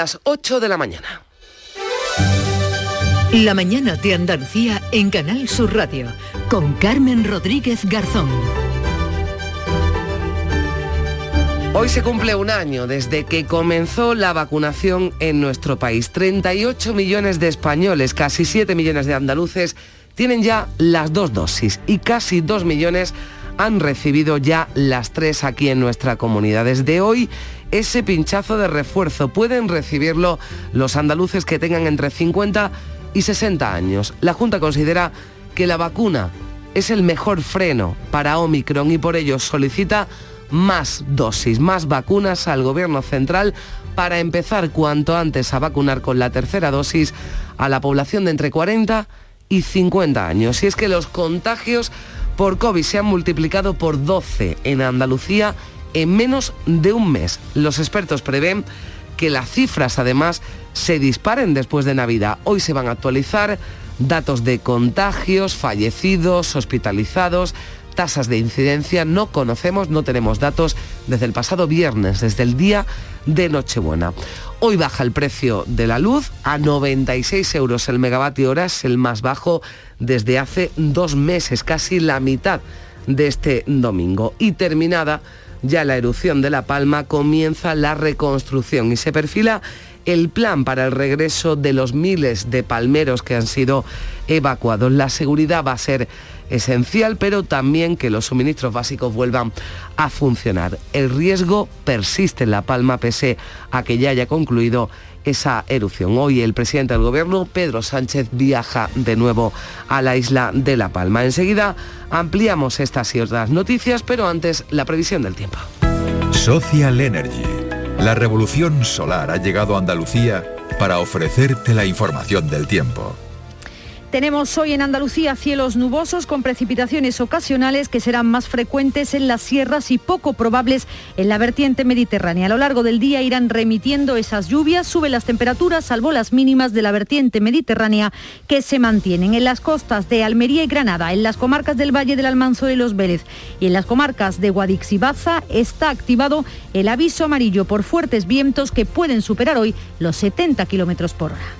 Las 8 de la mañana. La mañana de Andalucía en Canal Sur Radio con Carmen Rodríguez Garzón. Hoy se cumple un año desde que comenzó la vacunación en nuestro país. 38 millones de españoles, casi 7 millones de andaluces tienen ya las dos dosis y casi 2 millones han recibido ya las tres aquí en nuestra comunidad. Desde hoy ese pinchazo de refuerzo pueden recibirlo los andaluces que tengan entre 50 y 60 años. La Junta considera que la vacuna es el mejor freno para Omicron y por ello solicita más dosis, más vacunas al Gobierno central para empezar cuanto antes a vacunar con la tercera dosis a la población de entre 40 y 50 años. Y es que los contagios por COVID se han multiplicado por 12 en Andalucía en menos de un mes. Los expertos prevén que las cifras además se disparen después de Navidad. Hoy se van a actualizar datos de contagios, fallecidos, hospitalizados, tasas de incidencia no conocemos, no tenemos datos desde el pasado viernes, desde el día de Nochebuena. Hoy baja el precio de la luz a 96 euros el megavatio hora, es el más bajo desde hace dos meses, casi la mitad de este domingo. Y terminada ya la erupción de La Palma, comienza la reconstrucción y se perfila el plan para el regreso de los miles de palmeros que han sido evacuados. La seguridad va a ser esencial, pero también que los suministros básicos vuelvan a funcionar. El riesgo persiste en La Palma pese a que ya haya concluido esa erupción. Hoy el presidente del gobierno, Pedro Sánchez, viaja de nuevo a la isla de La Palma. Enseguida ampliamos estas y otras noticias, pero antes la previsión del tiempo. Social Energy. La revolución solar ha llegado a Andalucía para ofrecerte la información del tiempo. Tenemos hoy en Andalucía cielos nubosos con precipitaciones ocasionales que serán más frecuentes en las sierras y poco probables en la vertiente mediterránea. A lo largo del día irán remitiendo esas lluvias, suben las temperaturas salvo las mínimas de la vertiente mediterránea que se mantienen en las costas de Almería y Granada, en las comarcas del Valle del Almanzor y Los Vélez y en las comarcas de Guadix y Baza está activado el aviso amarillo por fuertes vientos que pueden superar hoy los 70 kilómetros por hora.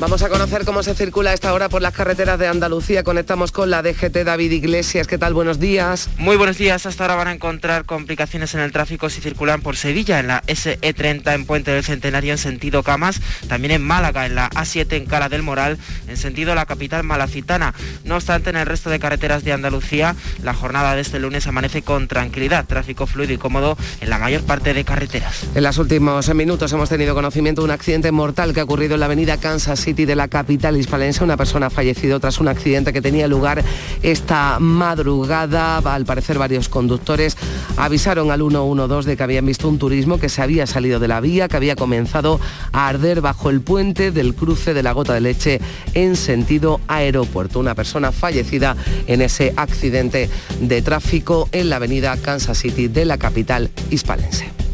Vamos a conocer cómo se circula a esta hora por las carreteras de Andalucía. Conectamos con la DGT David Iglesias. ¿Qué tal? Buenos días. Muy buenos días. Hasta ahora van a encontrar complicaciones en el tráfico si circulan por Sevilla, en la SE30 en Puente del Centenario en sentido Camas, también en Málaga, en la A7 en Cala del Moral, en sentido la capital malacitana. No obstante, en el resto de carreteras de Andalucía, la jornada de este lunes amanece con tranquilidad, tráfico fluido y cómodo en la mayor parte de carreteras. En los últimos minutos hemos tenido conocimiento de un accidente mortal que ha ocurrido en la avenida Kansas City de la capital hispalense. Una persona ha fallecido tras un accidente que tenía lugar esta madrugada. Al parecer varios conductores avisaron al 112 de que habían visto un turismo que se había salido de la vía, que había comenzado a arder bajo el puente del cruce de la gota de leche en sentido aeropuerto. Una persona fallecida en ese accidente de tráfico en la avenida Kansas City de la capital hispalense.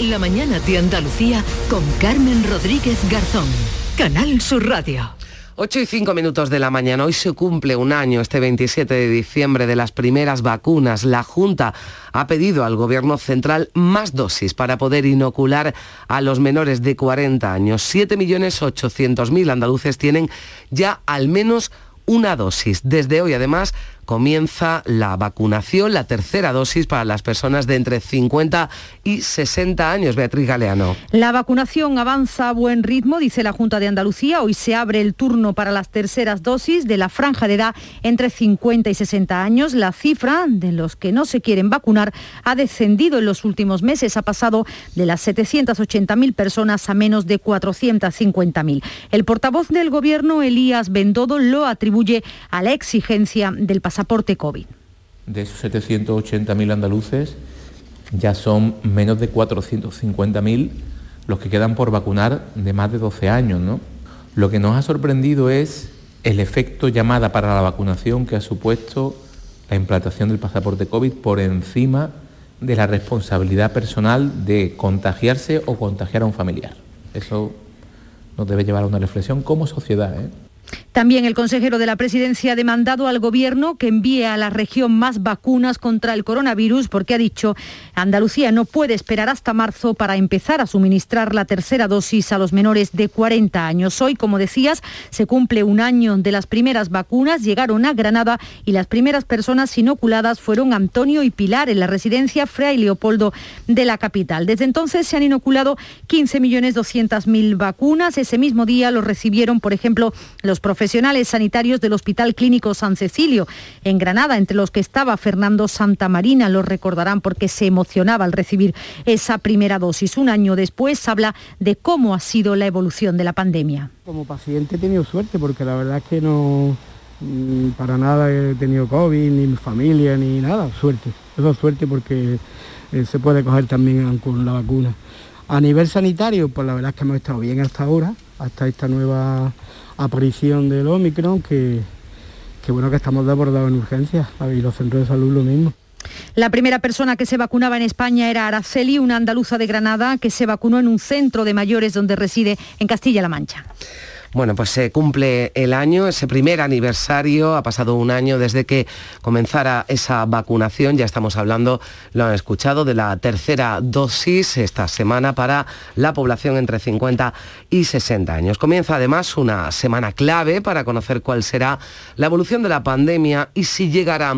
La mañana de Andalucía con Carmen Rodríguez Garzón. Canal Sur Radio. 8 y 5 minutos de la mañana. Hoy se cumple un año, este 27 de diciembre, de las primeras vacunas. La Junta ha pedido al Gobierno Central más dosis para poder inocular a los menores de 40 años. 7.800.000 andaluces tienen ya al menos una dosis. Desde hoy, además, comienza la vacunación, la tercera dosis para las personas de entre 50 y 60 años. Beatriz Galeano. La vacunación avanza a buen ritmo, dice la Junta de Andalucía. Hoy se abre el turno para las terceras dosis de la franja de edad entre 50 y 60 años. La cifra de los que no se quieren vacunar ha descendido en los últimos meses. Ha pasado de las 780.000 personas a menos de 450.000. El portavoz del Gobierno, Elías Bendodo, lo atribuye a la exigencia del pasado COVID. De esos 780.000 andaluces, ya son menos de 450.000 los que quedan por vacunar de más de 12 años. ¿no? Lo que nos ha sorprendido es el efecto llamada para la vacunación que ha supuesto la implantación del pasaporte COVID por encima de la responsabilidad personal de contagiarse o contagiar a un familiar. Eso nos debe llevar a una reflexión como sociedad. ¿eh? También el consejero de la presidencia ha demandado al gobierno que envíe a la región más vacunas contra el coronavirus porque ha dicho Andalucía no puede esperar hasta marzo para empezar a suministrar la tercera dosis a los menores de 40 años. Hoy, como decías, se cumple un año de las primeras vacunas, llegaron a Granada y las primeras personas inoculadas fueron Antonio y Pilar en la residencia Fray Leopoldo de la capital. Desde entonces se han inoculado 15.200.000 vacunas. Ese mismo día lo recibieron, por ejemplo, los profesionales sanitarios del Hospital Clínico San Cecilio en Granada, entre los que estaba Fernando Santamarina, lo recordarán porque se emocionaba al recibir esa primera dosis. Un año después habla de cómo ha sido la evolución de la pandemia. Como paciente he tenido suerte porque la verdad es que no mm, para nada he tenido COVID, ni mi familia, ni nada, suerte. Eso es suerte porque eh, se puede coger también con la vacuna. A nivel sanitario, pues la verdad es que hemos estado bien hasta ahora, hasta esta nueva aparición del Omicron, que, que bueno que estamos desbordados en urgencias y los centros de salud lo mismo. La primera persona que se vacunaba en España era Araceli, una andaluza de Granada que se vacunó en un centro de mayores donde reside en Castilla-La Mancha. Bueno, pues se cumple el año, ese primer aniversario, ha pasado un año desde que comenzara esa vacunación, ya estamos hablando, lo han escuchado, de la tercera dosis esta semana para la población entre 50 y 60 años. Comienza además una semana clave para conocer cuál será la evolución de la pandemia y si llegará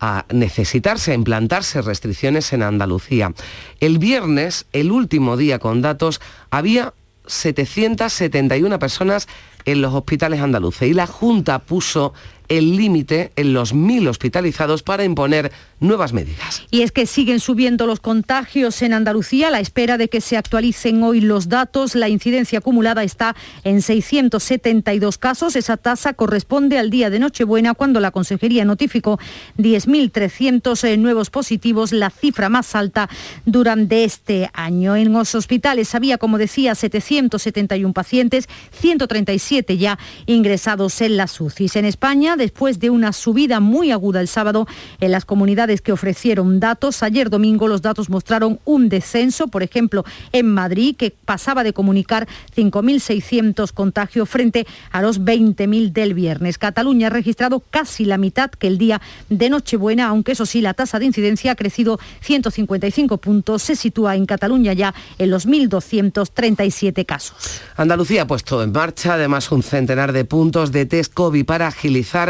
a necesitarse, a implantarse restricciones en Andalucía. El viernes, el último día con datos, había 771 personas en los hospitales andaluces. Y la Junta puso el límite en los mil hospitalizados para imponer nuevas medidas. Y es que siguen subiendo los contagios en Andalucía a la espera de que se actualicen hoy los datos. La incidencia acumulada está en 672 casos. Esa tasa corresponde al día de Nochebuena cuando la Consejería notificó 10.300 eh, nuevos positivos, la cifra más alta durante este año. En los hospitales había, como decía, 771 pacientes, 137 ya ingresados en las UCIs. En España, después de una subida muy aguda el sábado en las comunidades que ofrecieron datos. Ayer domingo los datos mostraron un descenso, por ejemplo, en Madrid, que pasaba de comunicar 5.600 contagios frente a los 20.000 del viernes. Cataluña ha registrado casi la mitad que el día de Nochebuena, aunque eso sí, la tasa de incidencia ha crecido 155 puntos. Se sitúa en Cataluña ya en los 1.237 casos. Andalucía ha puesto en marcha además un centenar de puntos de test COVID para agilizar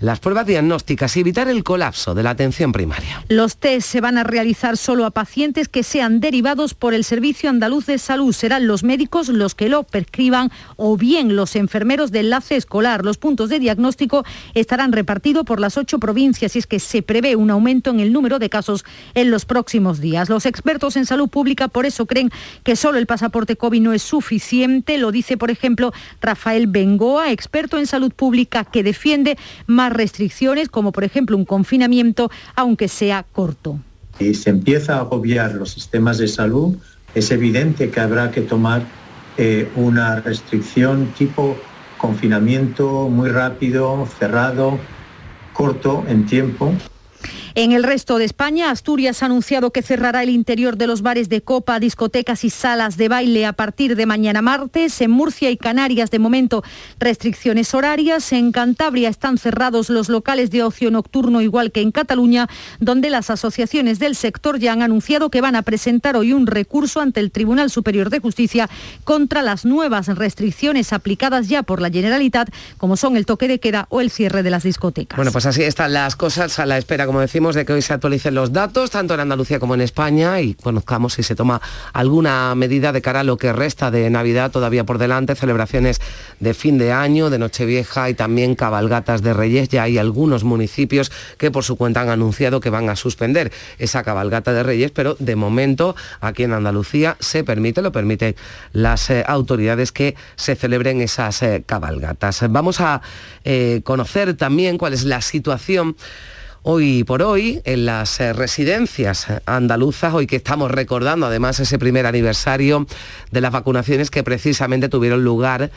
las pruebas diagnósticas y evitar el colapso de la atención primaria. Los test se van a realizar solo a pacientes que sean derivados por el Servicio Andaluz de Salud. Serán los médicos los que lo prescriban o bien los enfermeros de enlace escolar. Los puntos de diagnóstico estarán repartidos por las ocho provincias y es que se prevé un aumento en el número de casos en los próximos días. Los expertos en salud pública por eso creen que solo el pasaporte COVID no es suficiente. Lo dice, por ejemplo, Rafael Bengoa, experto en salud pública que defiende más restricciones, como por ejemplo un confinamiento, aunque sea corto. Si se empieza a agobiar los sistemas de salud, es evidente que habrá que tomar eh, una restricción tipo confinamiento muy rápido, cerrado, corto en tiempo En el resto de España, Asturias ha anunciado que cerrará el interior de los bares de copa, discotecas y salas de baile a partir de mañana martes. En Murcia y Canarias, de momento, restricciones horarias. En Cantabria están cerrados los locales de ocio nocturno, igual que en Cataluña, donde las asociaciones del sector ya han anunciado que van a presentar hoy un recurso ante el Tribunal Superior de Justicia contra las nuevas restricciones aplicadas ya por la Generalitat, como son el toque de queda o el cierre de las discotecas. Bueno, pues así están las cosas a la espera, como decimos, de que hoy se actualicen los datos, tanto en Andalucía como en España, y conozcamos si se toma alguna medida de cara a lo que resta de Navidad todavía por delante, celebraciones de fin de año, de Nochevieja y también cabalgatas de Reyes. Ya hay algunos municipios que por su cuenta han anunciado que van a suspender esa cabalgata de Reyes, pero de momento aquí en Andalucía se permite, lo permiten las eh, autoridades que se celebren esas eh, cabalgatas. Vamos a eh, conocer también cuál es la situación hoy por hoy en las residencias andaluzas, hoy que estamos recordando además ese primer aniversario de las vacunaciones que precisamente tuvieron lugar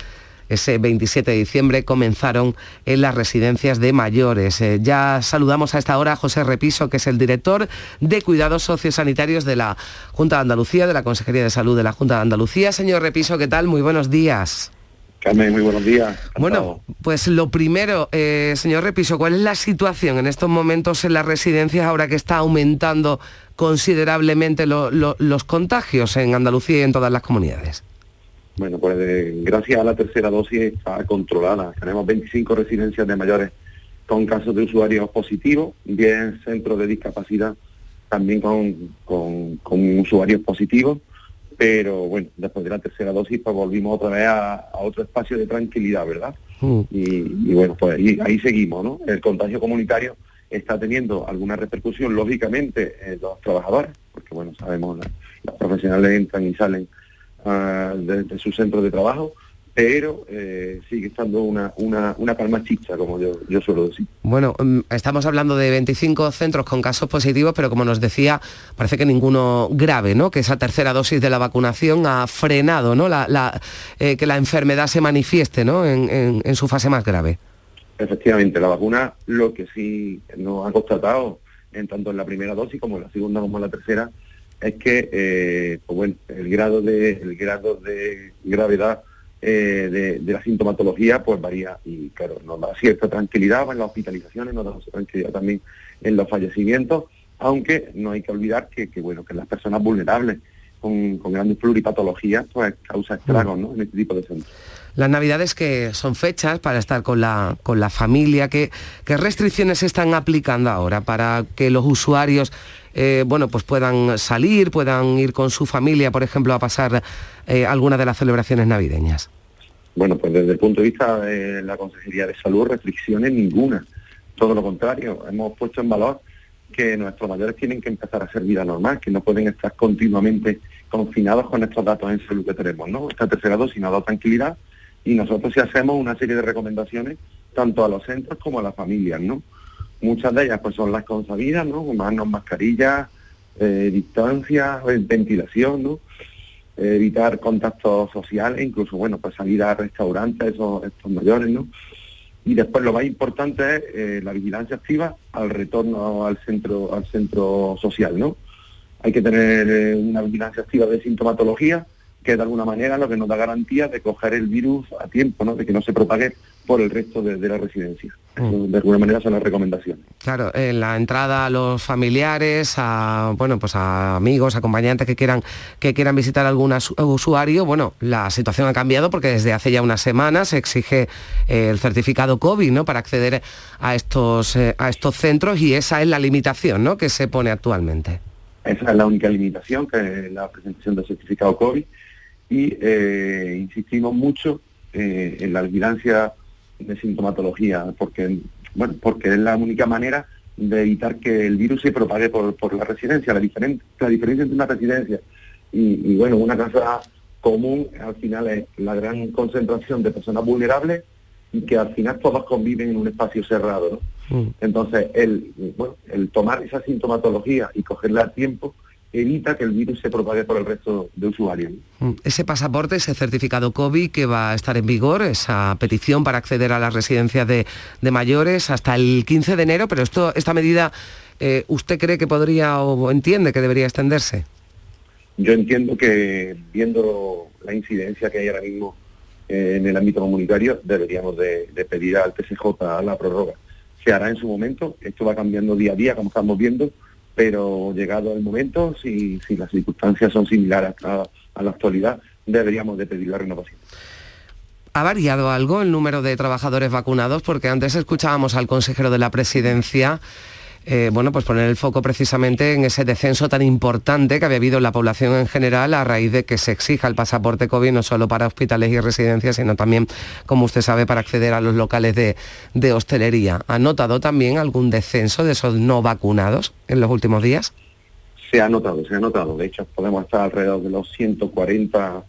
ese 27 de diciembre comenzaron en las residencias de mayores. Eh, ya saludamos a esta hora a José Repiso, que es el director de Cuidados Sociosanitarios de la Junta de Andalucía, de la Consejería de Salud de la Junta de Andalucía. Señor Repiso, ¿qué tal? Muy buenos días. Carmen, muy buenos días. Bueno, pues lo primero, eh, señor Repiso, ¿cuál es la situación en estos momentos en las residencias ahora que está aumentando considerablemente los contagios en Andalucía y en todas las comunidades? Bueno, pues gracias a la tercera dosis está controlada. Tenemos 25 residencias de mayores con casos de usuarios positivos, 10 centros de discapacidad también con, usuarios positivos, pero bueno, después de la tercera dosis pues volvimos otra vez a, otro espacio de tranquilidad, ¿verdad? Mm. Y, bueno, pues ahí, seguimos, ¿no? El contagio comunitario está teniendo alguna repercusión, lógicamente, en los trabajadores, porque bueno, sabemos, los profesionales entran y salen de, su centro de trabajo, pero eh, sigue estando una, una, una palma chicha, como yo, yo suelo decir. Bueno, mm, estamos hablando de 25 centros con casos positivos, pero como nos decía, parece que ninguno grave, ¿no? Que esa tercera dosis de la vacunación ha frenado, ¿no? La, eh, que la enfermedad se manifieste, ¿no? En, en, su fase más grave. Efectivamente, la vacuna lo que sí nos ha constatado, en tanto en la primera dosis como en la segunda como en la tercera, es que eh, pues bueno, el grado de el grado de gravedad eh, de, la sintomatología pues varía y claro nos da cierta tranquilidad en las hospitalizaciones nos da tranquilidad también en los fallecimientos aunque no hay que olvidar que, bueno que las personas vulnerables con, grandes pluripatologías pues causa estragos ¿no? en este tipo de centros las navidades que son fechas para estar con la, con la familia, ¿qué, ¿qué restricciones se están aplicando ahora para que los usuarios eh, bueno, pues puedan salir, puedan ir con su familia, por ejemplo, a pasar eh, alguna de las celebraciones navideñas? Bueno, pues desde el punto de vista de la Consejería de Salud, restricciones ninguna. Todo lo contrario, hemos puesto en valor que nuestros mayores tienen que empezar a hacer vida normal, que no pueden estar continuamente confinados con estos datos en salud que tenemos, ¿no? Esta tercera dosis nos dado tranquilidad y nosotros sí hacemos una serie de recomendaciones tanto a los centros como a las familias, ¿no? Muchas de ellas pues son las consabidas, ¿no? Manos, mascarillas, eh, distancia, ventilación, ¿no? evitar contactos sociales, incluso, bueno, pues salir a restaurantes, esos, estos mayores, ¿no? Y después lo más importante es eh, la vigilancia activa al retorno al centro, al centro social, ¿no? Hay que tener eh, una vigilancia activa de sintomatología, que de alguna manera lo que nos da garantía de coger el virus a tiempo, ¿no? de que no se propague por el resto de, la residencia. Mm. de alguna manera son las recomendaciones. Claro, en la entrada a los familiares, a bueno, pues a amigos, acompañantes que quieran que quieran visitar algún usuario, bueno, la situación ha cambiado porque desde hace ya unas semanas se exige eh, el certificado COVID, ¿no? Para acceder a estos eh, a estos centros y esa es la limitación, ¿no? Que se pone actualmente. Esa es la única limitación, que es la presentación del certificado COVID y eh, insistimos mucho eh, en la vigilancia de sintomatología, porque, bueno, porque es la única manera de evitar que el virus se propague por, la residencia. La, la diferencia entre una residencia y, y, bueno, una casa común al final es la gran concentración de personas vulnerables y que al final todos conviven en un espacio cerrado. ¿no? Mm. Entonces, el, bueno, el tomar esa sintomatología y cogerla a tiempo evita que el virus se propague por el resto de usuarios. Mm, ese pasaporte, ese certificado COVID que va a estar en vigor, esa petición para acceder a las residencias de, mayores hasta el 15 de enero, pero esto, esta medida eh, ¿usted cree que podría o entiende que debería extenderse? Yo entiendo que viendo la incidencia que hay ahora mismo eh, en el ámbito comunitario, deberíamos de, pedir al TSJ la prórroga. Se hará en su momento, esto va cambiando día a día, como estamos viendo, pero llegado el momento, si, las circunstancias son similares a la actualidad, deberíamos de pedir la renovación. ¿Ha variado algo el número de trabajadores vacunados? Porque antes escuchábamos al consejero de la presidencia eh, bueno, pues poner el foco precisamente en ese descenso tan importante que había habido en la población en general a raíz de que se exija el pasaporte COVID no solo para hospitales y residencias, sino también, como usted sabe, para acceder a los locales de, de hostelería. ¿Ha notado también algún descenso de esos no vacunados en los últimos días? Se ha notado, se ha notado. De hecho, podemos estar alrededor de los 140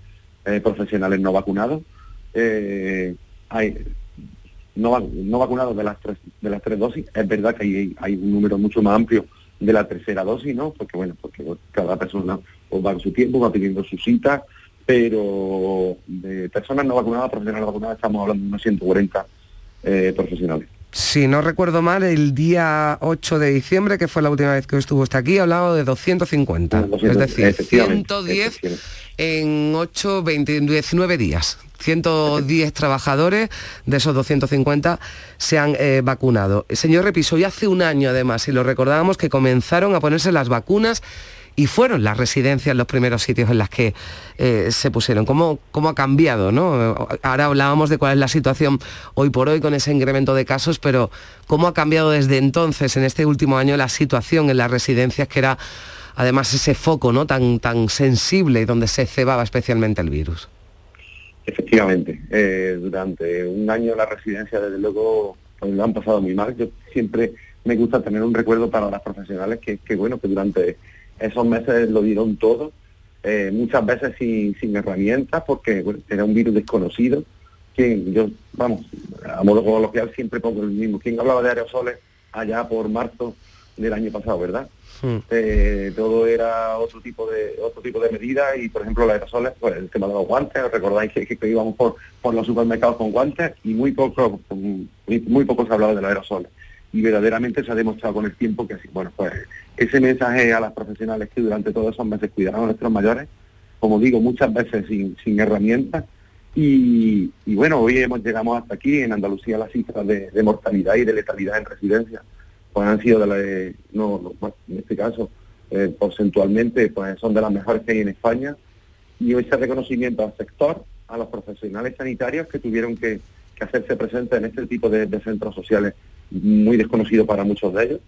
eh, profesionales no vacunados. Eh, hay, no, vacunados de las tres de las tres dosis. Es verdad que hay, un número mucho más amplio de la tercera dosis, ¿no? Porque bueno, porque cada persona va en su tiempo, va pidiendo su cita, pero de personas no vacunadas, profesionales vacunadas, estamos hablando de unos 140 eh, profesionales. Si no recuerdo mal, el día 8 de diciembre, que fue la última vez que estuvo usted aquí, hablado de 250. es decir, 110 en 8, 20, 19 días. 110 trabajadores de esos 250 se han eh, vacunado. Señor Repiso, y hace un año además, y lo recordábamos, que comenzaron a ponerse las vacunas y fueron las residencias los primeros sitios en las que eh, se pusieron. ¿Cómo, ¿Cómo, ha cambiado? ¿no? Ahora hablábamos de cuál es la situación hoy por hoy con ese incremento de casos, pero ¿cómo ha cambiado desde entonces, en este último año, la situación en las residencias, que era además ese foco ¿no? tan, tan sensible donde se cebaba especialmente el virus? Efectivamente, eh, durante un año la residencia, desde luego, pues, lo han pasado muy mal. Yo siempre me gusta tener un recuerdo para las profesionales que, que bueno, que durante esos meses lo dieron todo, eh, muchas veces sin, sin herramientas, porque era un virus desconocido. que yo, vamos, a modo coloquial siempre pongo el mismo. ¿Quién hablaba de aerosoles allá por marzo del año pasado, verdad? Hmm. Eh, todo era otro tipo de otro tipo de medidas y por ejemplo los aerosoles, pues el tema de los guantes, recordáis que, que, íbamos por, por los supermercados con guantes y muy poco muy, muy poco se hablaba de los aerosoles y verdaderamente se ha demostrado con el tiempo que bueno, pues ese mensaje a las profesionales que durante todos esos meses cuidaron a nuestros mayores, como digo, muchas veces sin, sin herramientas, y, bueno, hoy hemos llegamos hasta aquí, en Andalucía las cifras de, mortalidad y de letalidad en residencia, pues han sido de la, no, en este caso, eh, porcentualmente, pues son de las mejores que hay en España, y ese reconocimiento al sector, a los profesionales sanitarios que tuvieron que, hacerse presentes en este tipo de centros sociales muy desconocido para muchos de ellos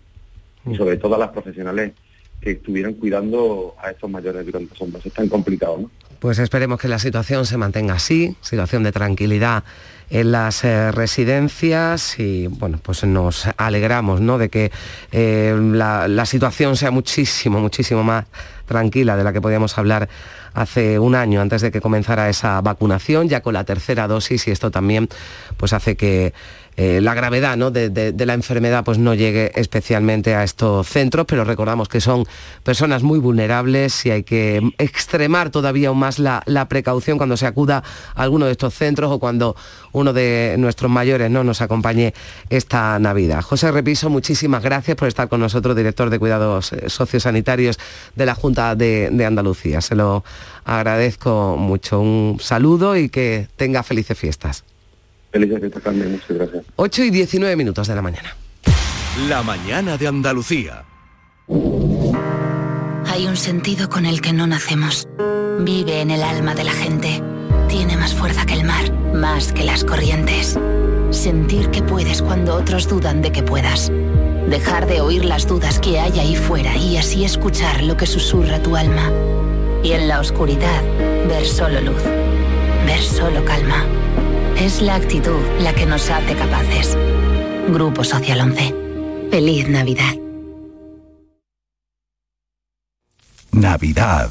y sobre todo a las profesionales que estuvieron cuidando a estos mayores durante esos meses tan complicados. ¿no? Pues esperemos que la situación se mantenga así, situación de tranquilidad en las eh, residencias y bueno, pues nos alegramos ¿no? de que eh, la, la, situación sea muchísimo, muchísimo más tranquila de la que podíamos hablar hace un año antes de que comenzara esa vacunación, ya con la tercera dosis y esto también pues hace que eh, la gravedad de, la enfermedad pues no llegue especialmente a estos centros, pero recordamos que son personas muy vulnerables y hay que extremar todavía aún más la, precaución cuando se acuda a alguno de estos centros o cuando uno de nuestros mayores ¿no? nos acompañe esta Navidad. José Repiso, muchísimas gracias por estar con nosotros, director de Cuidados eh, Sociosanitarios de la Junta de, de Andalucía. Se lo agradezco mucho. Un saludo y que tenga felices fiestas. Felices fiestas, Carmen. Muchas gracias. 8 y 19 minutos de la mañana. La mañana de Andalucía. Hay un sentido con el que no nacemos. Vive en el alma de la gente. Tiene más fuerza que el mar, más que las corrientes. Sentir que puedes cuando otros dudan de que puedas. Dejar de oír las dudas que hay ahí fuera y así escuchar lo que susurra tu alma. Y en la oscuridad, ver solo luz. Ver solo calma. Es la actitud la que nos hace capaces. Grupo Social 11. Feliz Navidad. Navidad.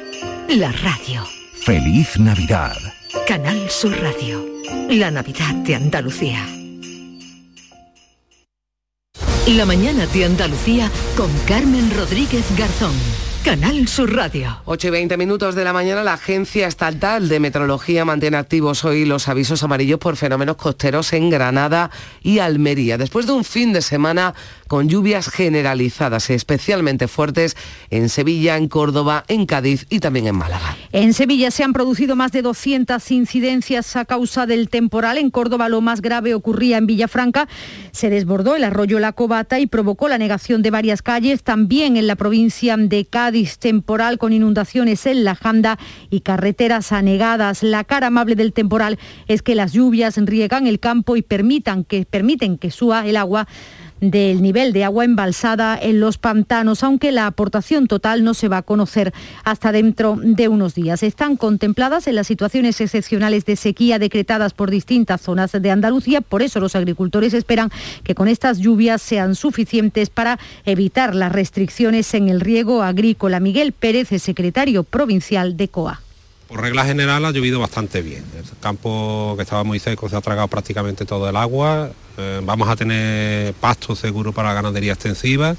La radio. Feliz Navidad. Canal Sur Radio. La Navidad de Andalucía. La mañana de Andalucía con Carmen Rodríguez Garzón. Canal Sur Radio. 8 y 20 minutos de la mañana, la Agencia Estatal de Meteorología mantiene activos hoy los avisos amarillos por fenómenos costeros en Granada y Almería. Después de un fin de semana con lluvias generalizadas, especialmente fuertes en Sevilla, en Córdoba, en Cádiz y también en Málaga. En Sevilla se han producido más de 200 incidencias a causa del temporal. En Córdoba lo más grave ocurría en Villafranca. Se desbordó el arroyo La Cobata y provocó la negación de varias calles. También en la provincia de Cádiz, temporal con inundaciones en La Janda y carreteras anegadas. La cara amable del temporal es que las lluvias riegan el campo y permitan que, permiten que suba el agua del nivel de agua embalsada en los pantanos, aunque la aportación total no se va a conocer hasta dentro de unos días. Están contempladas en las situaciones excepcionales de sequía decretadas por distintas zonas de Andalucía, por eso los agricultores esperan que con estas lluvias sean suficientes para evitar las restricciones en el riego agrícola. Miguel Pérez secretario provincial de COA. Por regla general ha llovido bastante bien. El campo que estaba muy seco se ha tragado prácticamente todo el agua. Eh, vamos a tener pasto seguro para la ganadería extensiva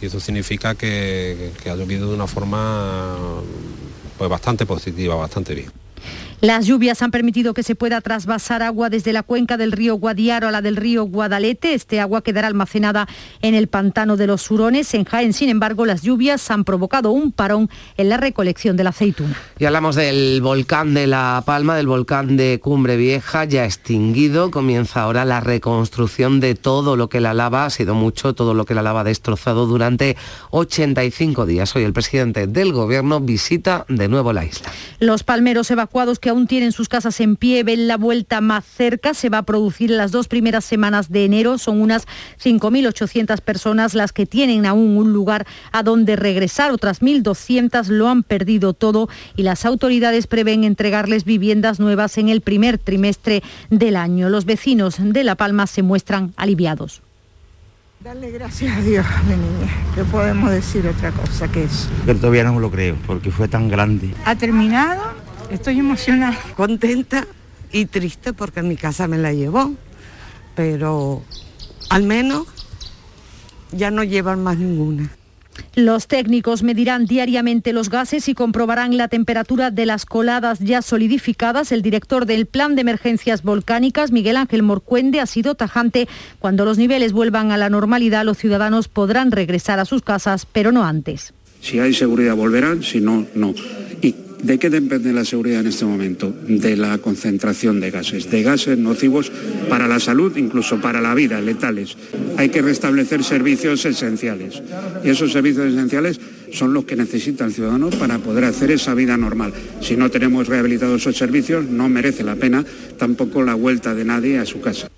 y eso significa que, que ha llovido de una forma pues bastante positiva, bastante bien. Las lluvias han permitido que se pueda trasvasar agua desde la cuenca del río Guadiaro a la del río Guadalete. Este agua quedará almacenada en el pantano de los Hurones. En Jaén, sin embargo, las lluvias han provocado un parón en la recolección de la aceituna. Y hablamos del volcán de La Palma, del volcán de Cumbre Vieja, ya extinguido. Comienza ahora la reconstrucción de todo lo que la lava, ha sido mucho, todo lo que la lava ha destrozado durante 85 días. Hoy el presidente del gobierno visita de nuevo la isla. Los palmeros evacuados que aún tienen sus casas en pie ven la vuelta más cerca. Se va a producir en las dos primeras semanas de enero. Son unas 5.800 personas las que tienen aún un lugar a donde regresar. Otras 1.200 lo han perdido todo y las autoridades prevén entregarles viviendas nuevas en el primer trimestre del año. Los vecinos de La Palma se muestran aliviados. Darle gracias a Dios, mi niña. ¿Qué podemos decir otra cosa que eso? Pero todavía no me lo creo, porque fue tan grande. ¿Ha terminado? Estoy emocionada. Contenta y triste porque mi casa me la llevó, pero al menos ya no llevan más ninguna. Los técnicos medirán diariamente los gases y comprobarán la temperatura de las coladas ya solidificadas. El director del Plan de Emergencias Volcánicas, Miguel Ángel Morcuende, ha sido tajante. Cuando los niveles vuelvan a la normalidad, los ciudadanos podrán regresar a sus casas, pero no antes. Si hay seguridad volverán, si no, no. ¿Y de qué depende la seguridad en este momento? De la concentración de gases, de gases nocivos para la salud, incluso para la vida, letales. Hay que restablecer servicios esenciales. Y esos servicios esenciales son los que necesita el ciudadano para poder hacer esa vida normal. Si no tenemos rehabilitados esos servicios, no merece la pena tampoco la vuelta de nadie a su casa.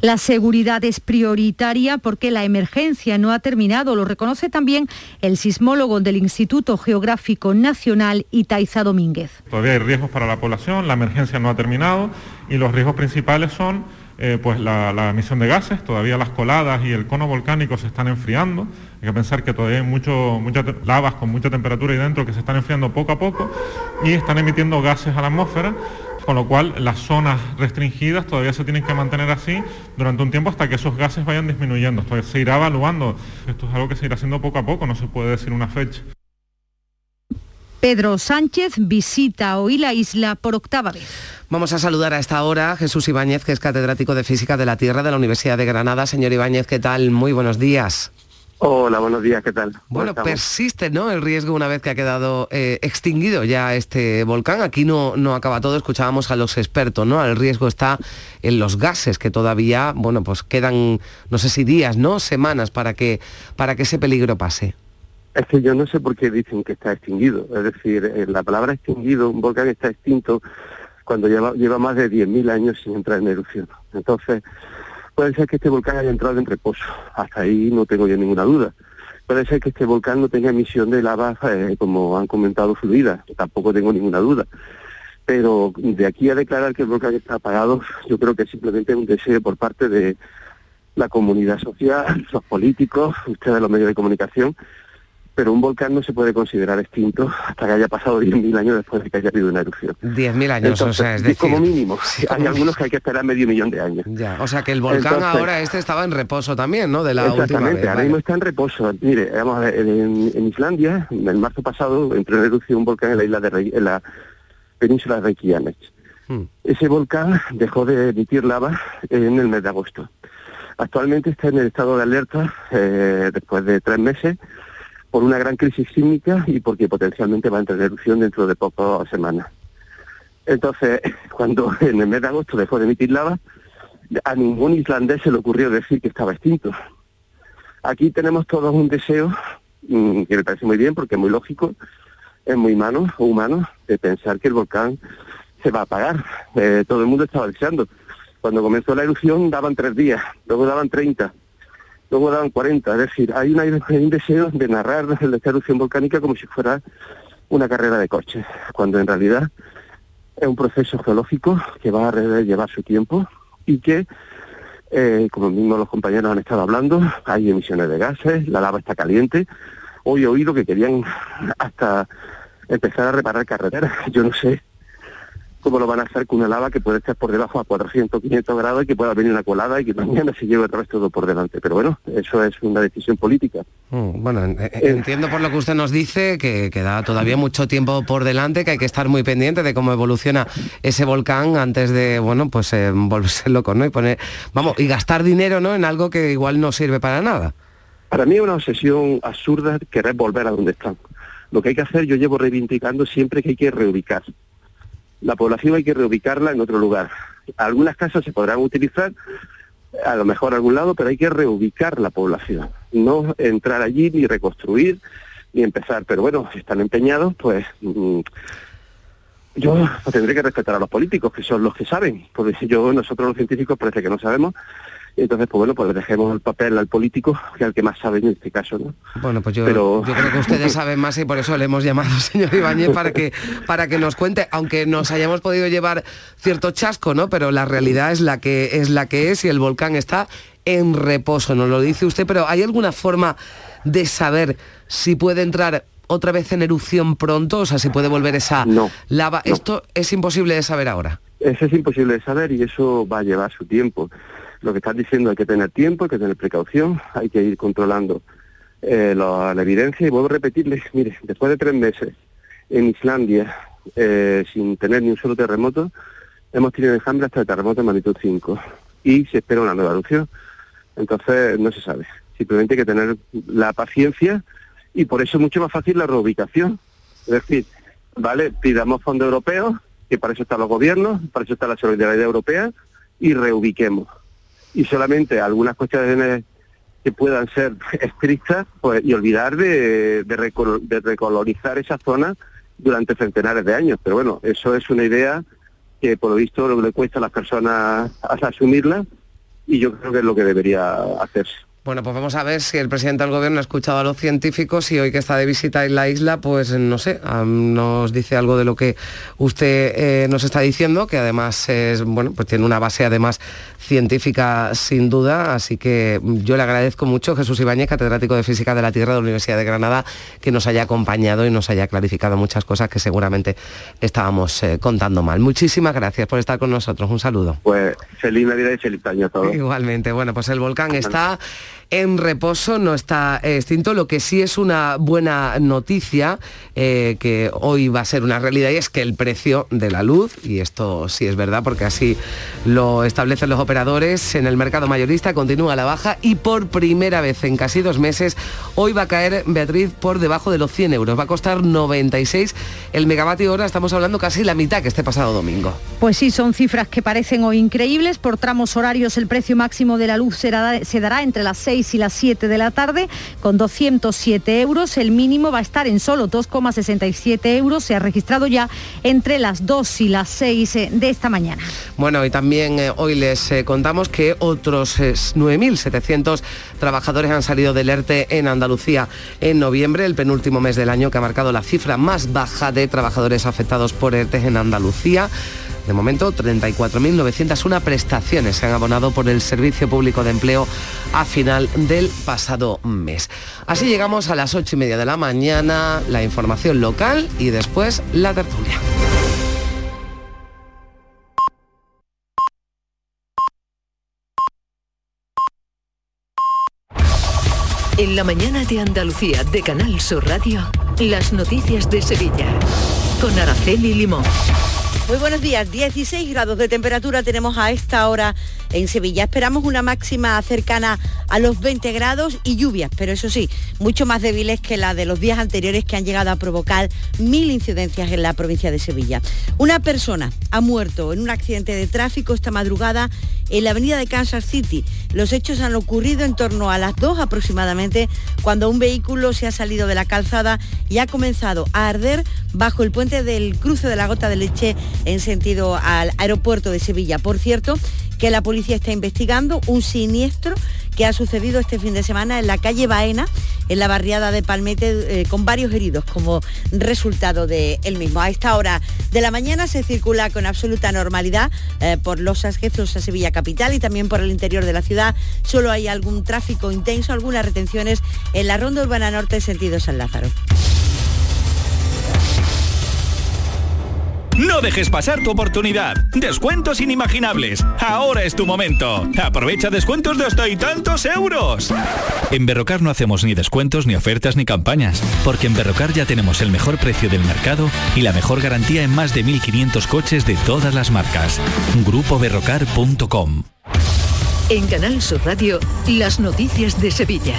La seguridad es prioritaria porque la emergencia no ha terminado, lo reconoce también el sismólogo del Instituto Geográfico Nacional, Itaiza Domínguez. Todavía hay riesgos para la población, la emergencia no ha terminado y los riesgos principales son eh, pues la, emisión de gases, todavía las coladas y el cono volcánico se están enfriando. Hay que pensar que todavía hay muchas lavas con mucha temperatura ahí dentro que se están enfriando poco a poco y están emitiendo gases a la atmósfera con lo cual las zonas restringidas todavía se tienen que mantener así durante un tiempo hasta que esos gases vayan disminuyendo. Esto se irá evaluando, esto es algo que se irá haciendo poco a poco, no se puede decir una fecha. Pedro Sánchez visita hoy la isla por octava vez. Vamos a saludar a esta hora a Jesús Ibáñez, que es catedrático de Física de la Tierra de la Universidad de Granada. Señor Ibáñez, ¿qué tal? Muy buenos días. Hola, buenos días, ¿qué tal? Bueno, persiste ¿no? el riesgo una vez que ha quedado eh, extinguido ya este volcán. Aquí no, no acaba todo, escuchábamos a los expertos, ¿no? El riesgo está en los gases, que todavía, bueno, pues quedan, no sé si días, ¿no? Semanas para que, para que ese peligro pase. Es que yo no sé por qué dicen que está extinguido. Es decir, eh, la palabra extinguido, un volcán está extinto cuando lleva, lleva más de 10.000 años sin entrar en erupción. Entonces, Puede ser que este volcán haya entrado en reposo, hasta ahí no tengo yo ninguna duda. Puede ser que este volcán no tenga emisión de lava, eh, como han comentado, fluida, tampoco tengo ninguna duda. Pero de aquí a declarar que el volcán está apagado, yo creo que simplemente es un deseo por parte de, la comunidad social, los políticos, ustedes los medios de comunicación, pero un volcán no se puede considerar extinto hasta que haya pasado 10.000 años después de que haya habido una erupción. 10.000 años, o sea, es decir... Como mínimo, hay algunos que hay que esperar medio millón de años. Ya, o sea que el volcán ahora este estaba en reposo también, ¿no? De la exactamente, última ahora mismo está en reposo. Mire, vamos a ver, en, en Islandia, en el marzo pasado, entró en erupción un volcán en la isla de Rey- en la península de Reykjavik. Hmm. Ese volcán dejó de emitir lava en el mes de agosto. Actualmente está en el estado de alerta eh, después de tres meses por una gran crisis sísmica y porque potencialmente va a entrar en erupción dentro de pocas semanas. Entonces, cuando en el mes de agosto dejó de emitir lava, a ningún islandés se le ocurrió decir que estaba extinto. Aquí tenemos todos un deseo, mm, que me parece muy bien porque es muy lógico, es muy humano, humano de pensar que el volcán se va a apagar. Eh, todo el mundo estaba deseando. Cuando comenzó la erupción daban tres días, luego daban 30, luego daban 40. Es decir, hay, un deseo de narrar esta erupción volcánica como si fuera una carrera de coches, cuando en realidad es un proceso geológico que va a llevar su tiempo y que, eh, como mismos los compañeros han estado hablando, hay emisiones de gases, la lava está caliente. Hoy he oído que querían hasta empezar a reparar carreteras. Yo no sé cómo lo van a hacer con una lava que puede estar por debajo a 400, 500 grados y que pueda venir una colada y que mañana se lleve el resto todo por delante. Pero bueno, eso es una decisión política. Mm, Bueno, en- en- entiendo por lo que usted nos dice que queda todavía mucho tiempo por delante, que hay que estar muy pendiente de cómo evoluciona ese volcán antes de, bueno, pues eh, volverse loco, ¿no? Y poner, vamos, y gastar dinero, ¿no? En algo que igual no sirve para nada. Para mí es una obsesión absurda querer volver a donde están. Lo que hay que hacer, yo llevo reivindicando siempre que hay que reubicar. La población hay que reubicarla en otro lugar. Algunas casas se podrán utilizar, a lo mejor algún lado, pero hay que reubicar la población. No entrar allí ni reconstruir ni empezar. Pero bueno, si están empeñados, pues mm, yo tendré que respetar a los políticos, que son los que saben. Porque yo, nosotros los científicos parece que no sabemos. Entonces, pues bueno, pues dejemos el papel al político, que es el que más sabe en este caso, ¿no? Bueno, pues yo, Pero- yo creo que ustedes saben más y por eso le hemos llamado, señor Ibáñez, para que, para que nos cuente, aunque nos hayamos podido llevar cierto chasco, ¿no? Pero la realidad es la que es la que es y el volcán está en reposo, nos lo dice usted, pero ¿hay alguna forma de saber si puede entrar otra vez en erupción pronto? O sea, si puede volver esa lava. Esto es imposible de saber ahora. Eso es imposible de saber y eso va a llevar su tiempo. Lo que están diciendo hay que tener tiempo, hay que tener precaución, hay que ir controlando eh, la, la evidencia y vuelvo a repetirles, mire, después de tres meses en Islandia eh, sin tener ni un solo terremoto, hemos tenido enjambre hasta el terremoto de magnitud 5 y se espera una nueva erupción. Entonces no se sabe. Simplemente hay que tener la paciencia y por eso es mucho más fácil la reubicación. Es decir, vale, pidamos fondos europeos, que para eso están los gobiernos, para eso está la solidaridad europea, y reubiquemos. Y solamente algunas cuestiones que puedan ser estrictas, pues, y olvidar de, de, recol- de recolonizar esa zona durante centenares de años. Pero bueno, eso es una idea que por lo visto le cuesta a las personas asumirla y yo creo que es lo que debería hacerse. Bueno, pues vamos a ver si el presidente del gobierno ha escuchado a los científicos y hoy que está de visita en la isla, pues no sé, nos dice algo de lo que usted eh, nos está diciendo, que además es, bueno, pues tiene una base además científica sin duda, así que yo le agradezco mucho Jesús Ibáñez, catedrático de Física de la Tierra de la Universidad de Granada, que nos haya acompañado y nos haya clarificado muchas cosas que seguramente estábamos eh, contando mal. Muchísimas gracias por estar con nosotros. Un saludo. Pues feliz Navidad y feliz año a todos. Igualmente, bueno, pues el volcán está en reposo, no está extinto. Lo que sí es una buena noticia, eh, que hoy va a ser una realidad, y es que el precio de la luz, y esto sí es verdad porque así lo establecen los operadores en el mercado mayorista, continúa la baja y por primera vez en casi dos meses, hoy va a caer, Beatriz, por debajo de los 100 euros. Va a costar 96 el megavatio hora, estamos hablando casi la mitad que este pasado domingo. Pues sí, son cifras que parecen hoy increíbles. Por tramos horarios el precio máximo de la luz será- se dará entre las 6 y las 7 de la tarde con 207 euros. El mínimo va a estar en solo 2,67 euros. Se ha registrado ya entre las 2 y las 6 eh, de esta mañana. Bueno, y también eh, hoy les eh, contamos que otros eh, 9.700 trabajadores han salido del ERTE en Andalucía en noviembre, el penúltimo mes del año que ha marcado la cifra más baja de trabajadores afectados por ERTE en Andalucía. De momento, 34.901 prestaciones se han abonado por el Servicio Público de Empleo a final del pasado mes. Así llegamos a las ocho y media de la mañana, la información local y después la tertulia. En la mañana de Andalucía de Canal Sur Radio, las noticias de Sevilla. Con Araceli Limón. Muy buenos días, 16 grados de temperatura tenemos a esta hora en Sevilla. Esperamos una máxima cercana a los 20 grados y lluvias, pero eso sí, mucho más débiles que la de los días anteriores que han llegado a provocar mil incidencias en la provincia de Sevilla. Una persona ha muerto en un accidente de tráfico esta madrugada en la avenida de Kansas City. Los hechos han ocurrido en torno a las 2 aproximadamente, cuando un vehículo se ha salido de la calzada y ha comenzado a arder bajo el puente del cruce de la gota de leche en sentido al aeropuerto de Sevilla. Por cierto, que la policía está investigando un siniestro que ha sucedido este fin de semana en la calle Baena, en la barriada de Palmete, eh, con varios heridos como resultado de mismo. A esta hora de la mañana se circula con absoluta normalidad eh, por los accesos a Sevilla Capital y también por el interior de la ciudad. Solo hay algún tráfico intenso, algunas retenciones en la ronda urbana norte sentido San Lázaro. No dejes pasar tu oportunidad. Descuentos inimaginables. Ahora es tu momento. Aprovecha descuentos de hasta y tantos euros. En Berrocar no hacemos ni descuentos, ni ofertas, ni campañas. Porque en Berrocar ya tenemos el mejor precio del mercado y la mejor garantía en más de 1.500 coches de todas las marcas. GrupoBerrocar.com En Canal Sur Radio, las noticias de Sevilla.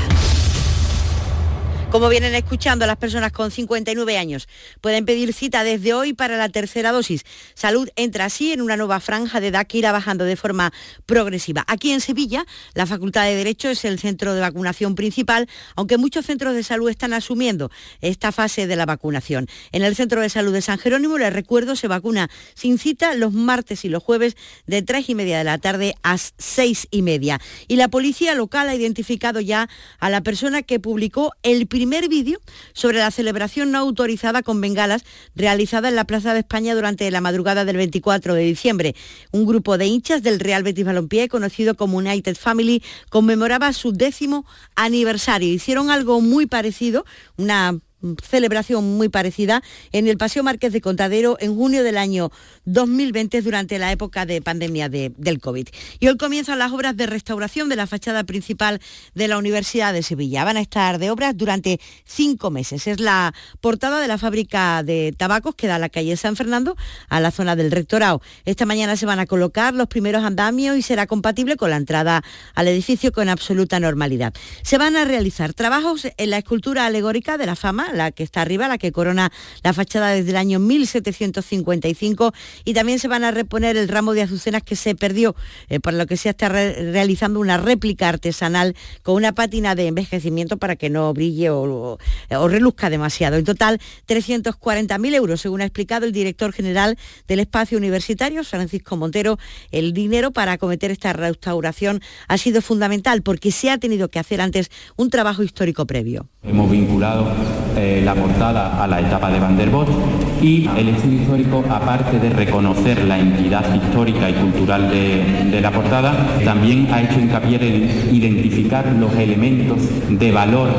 Como vienen escuchando, las personas con 59 años pueden pedir cita desde hoy para la tercera dosis. Salud entra así en una nueva franja de edad que irá bajando de forma progresiva. Aquí en Sevilla, la Facultad de Derecho es el centro de vacunación principal, aunque muchos centros de salud están asumiendo esta fase de la vacunación. En el Centro de Salud de San Jerónimo, les recuerdo, se vacuna sin cita los martes y los jueves de 3 y media de la tarde a 6 y media. Y la policía local ha identificado ya a la persona que publicó el primer vídeo sobre la celebración no autorizada con bengalas realizada en la Plaza de España durante la madrugada del 24 de diciembre. Un grupo de hinchas del Real Betis Balompié, conocido como United Family, conmemoraba su décimo aniversario. Hicieron algo muy parecido, una celebración muy parecida en el Paseo Márquez de Contadero en junio del año 2020 durante la época de pandemia del COVID. Y hoy comienzan las obras de restauración de la fachada principal de la Universidad de Sevilla. Van a estar de obras durante cinco meses. Es la portada de la fábrica de tabacos que da a la calle San Fernando a la zona del rectorado. Esta mañana se van a colocar los primeros andamios y será compatible con la entrada al edificio con absoluta normalidad. Se van a realizar trabajos en la escultura alegórica de la fama la que está arriba, la que corona la fachada desde el año 1755 y también se van a reponer el ramo de azucenas que se perdió, eh, por lo que se está realizando una réplica artesanal con una pátina de envejecimiento para que no brille o, o reluzca demasiado. En total, 340.000 euros, según ha explicado el director general del espacio universitario, Francisco Montero. El dinero para acometer esta restauración ha sido fundamental porque se ha tenido que hacer antes un trabajo histórico previo. Hemos vinculado eh, la portada a la etapa de Van der Bosch y el estudio histórico, aparte de reconocer la entidad histórica y cultural de, la portada, también ha hecho hincapié en identificar los elementos de valor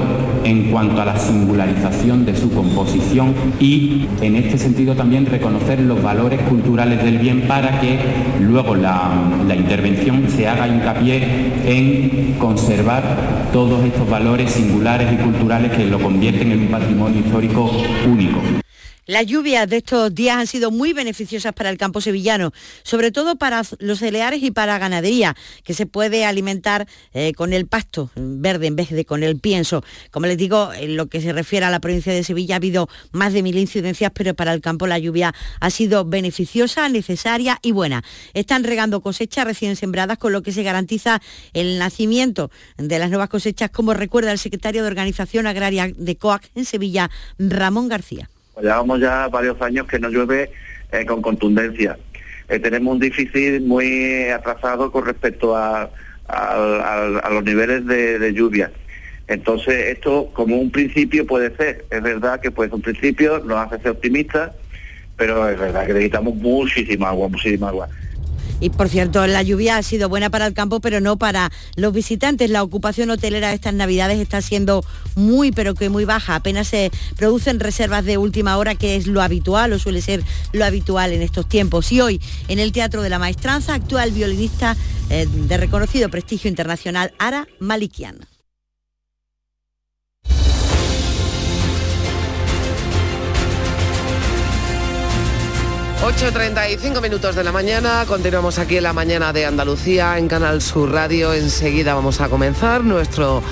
en cuanto a la singularización de su composición y en este sentido también reconocer los valores culturales del bien para que luego la, la intervención se haga hincapié en conservar todos estos valores singulares y culturales que lo convierten en un patrimonio histórico único. Las lluvias de estos días han sido muy beneficiosas para el campo sevillano, sobre todo para los celeares y para ganadería, que se puede alimentar eh, con el pasto verde en vez de con el pienso. Como les digo, en lo que se refiere a la provincia de Sevilla ha habido más de mil incidencias, pero para el campo la lluvia ha sido beneficiosa, necesaria y buena. Están regando cosechas recién sembradas, con lo que se garantiza el nacimiento de las nuevas cosechas, como recuerda el secretario de Organización Agraria de COAC en Sevilla, Ramón García. Llevamos ya varios años que no llueve eh, con contundencia. Eh, tenemos un déficit muy atrasado con respecto a, los niveles de, lluvia. Entonces, esto como un principio puede ser. Es verdad que pues un principio nos hace ser optimistas, pero es verdad que necesitamos muchísima agua, muchísima agua. Y por cierto, la lluvia ha sido buena para el campo, pero no para los visitantes. La ocupación hotelera de estas navidades está siendo muy, pero que muy baja. Apenas se producen reservas de última hora, que es lo habitual o suele ser lo habitual en estos tiempos. Y hoy, en el Teatro de la Maestranza, actúa el violinista eh, de reconocido prestigio internacional, Ara Malikian. 8.35 minutos de la mañana, continuamos aquí en la mañana de Andalucía en Canal Sur Radio. Enseguida vamos a comenzar nuestro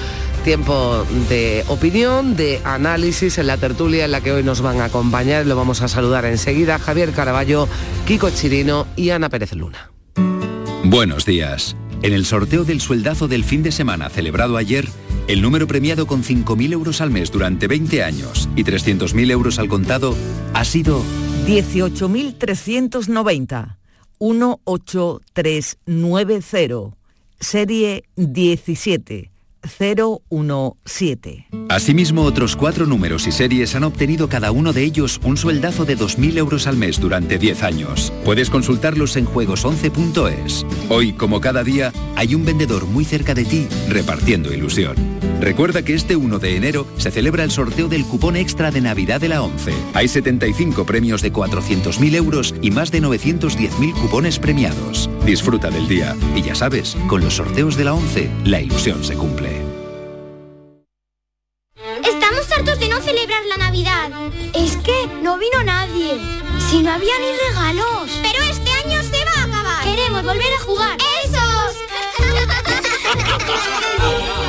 tiempo de opinión, de análisis en la tertulia en la que hoy nos van a acompañar. Lo vamos a saludar enseguida Javier Caraballo, Kiko Chirino y Ana Pérez Luna. Buenos días. En el sorteo del sueldazo del fin de semana celebrado ayer, el número premiado con 5.000 euros al mes durante 20 años y 300.000 euros al contado ha sido 18.390. 18390. Serie 17. 017. Asimismo, otros cuatro números y series han obtenido cada uno de ellos un sueldazo de 2.000 euros al mes durante 10 años. Puedes consultarlos en juegos11.es. Hoy, como cada día, hay un vendedor muy cerca de ti repartiendo ilusión. Recuerda que este 1 de enero se celebra el sorteo del cupón extra de Navidad de la 11. Hay 75 premios de 400.000 euros y más de 910.000 cupones premiados. Disfruta del día. Y ya sabes, con los sorteos de la 11, la ilusión se cumple. Celebrar la Navidad. Es que no vino nadie. Si no había ni regalos. Pero este año se va a acabar. Queremos volver a jugar. ¡Esos!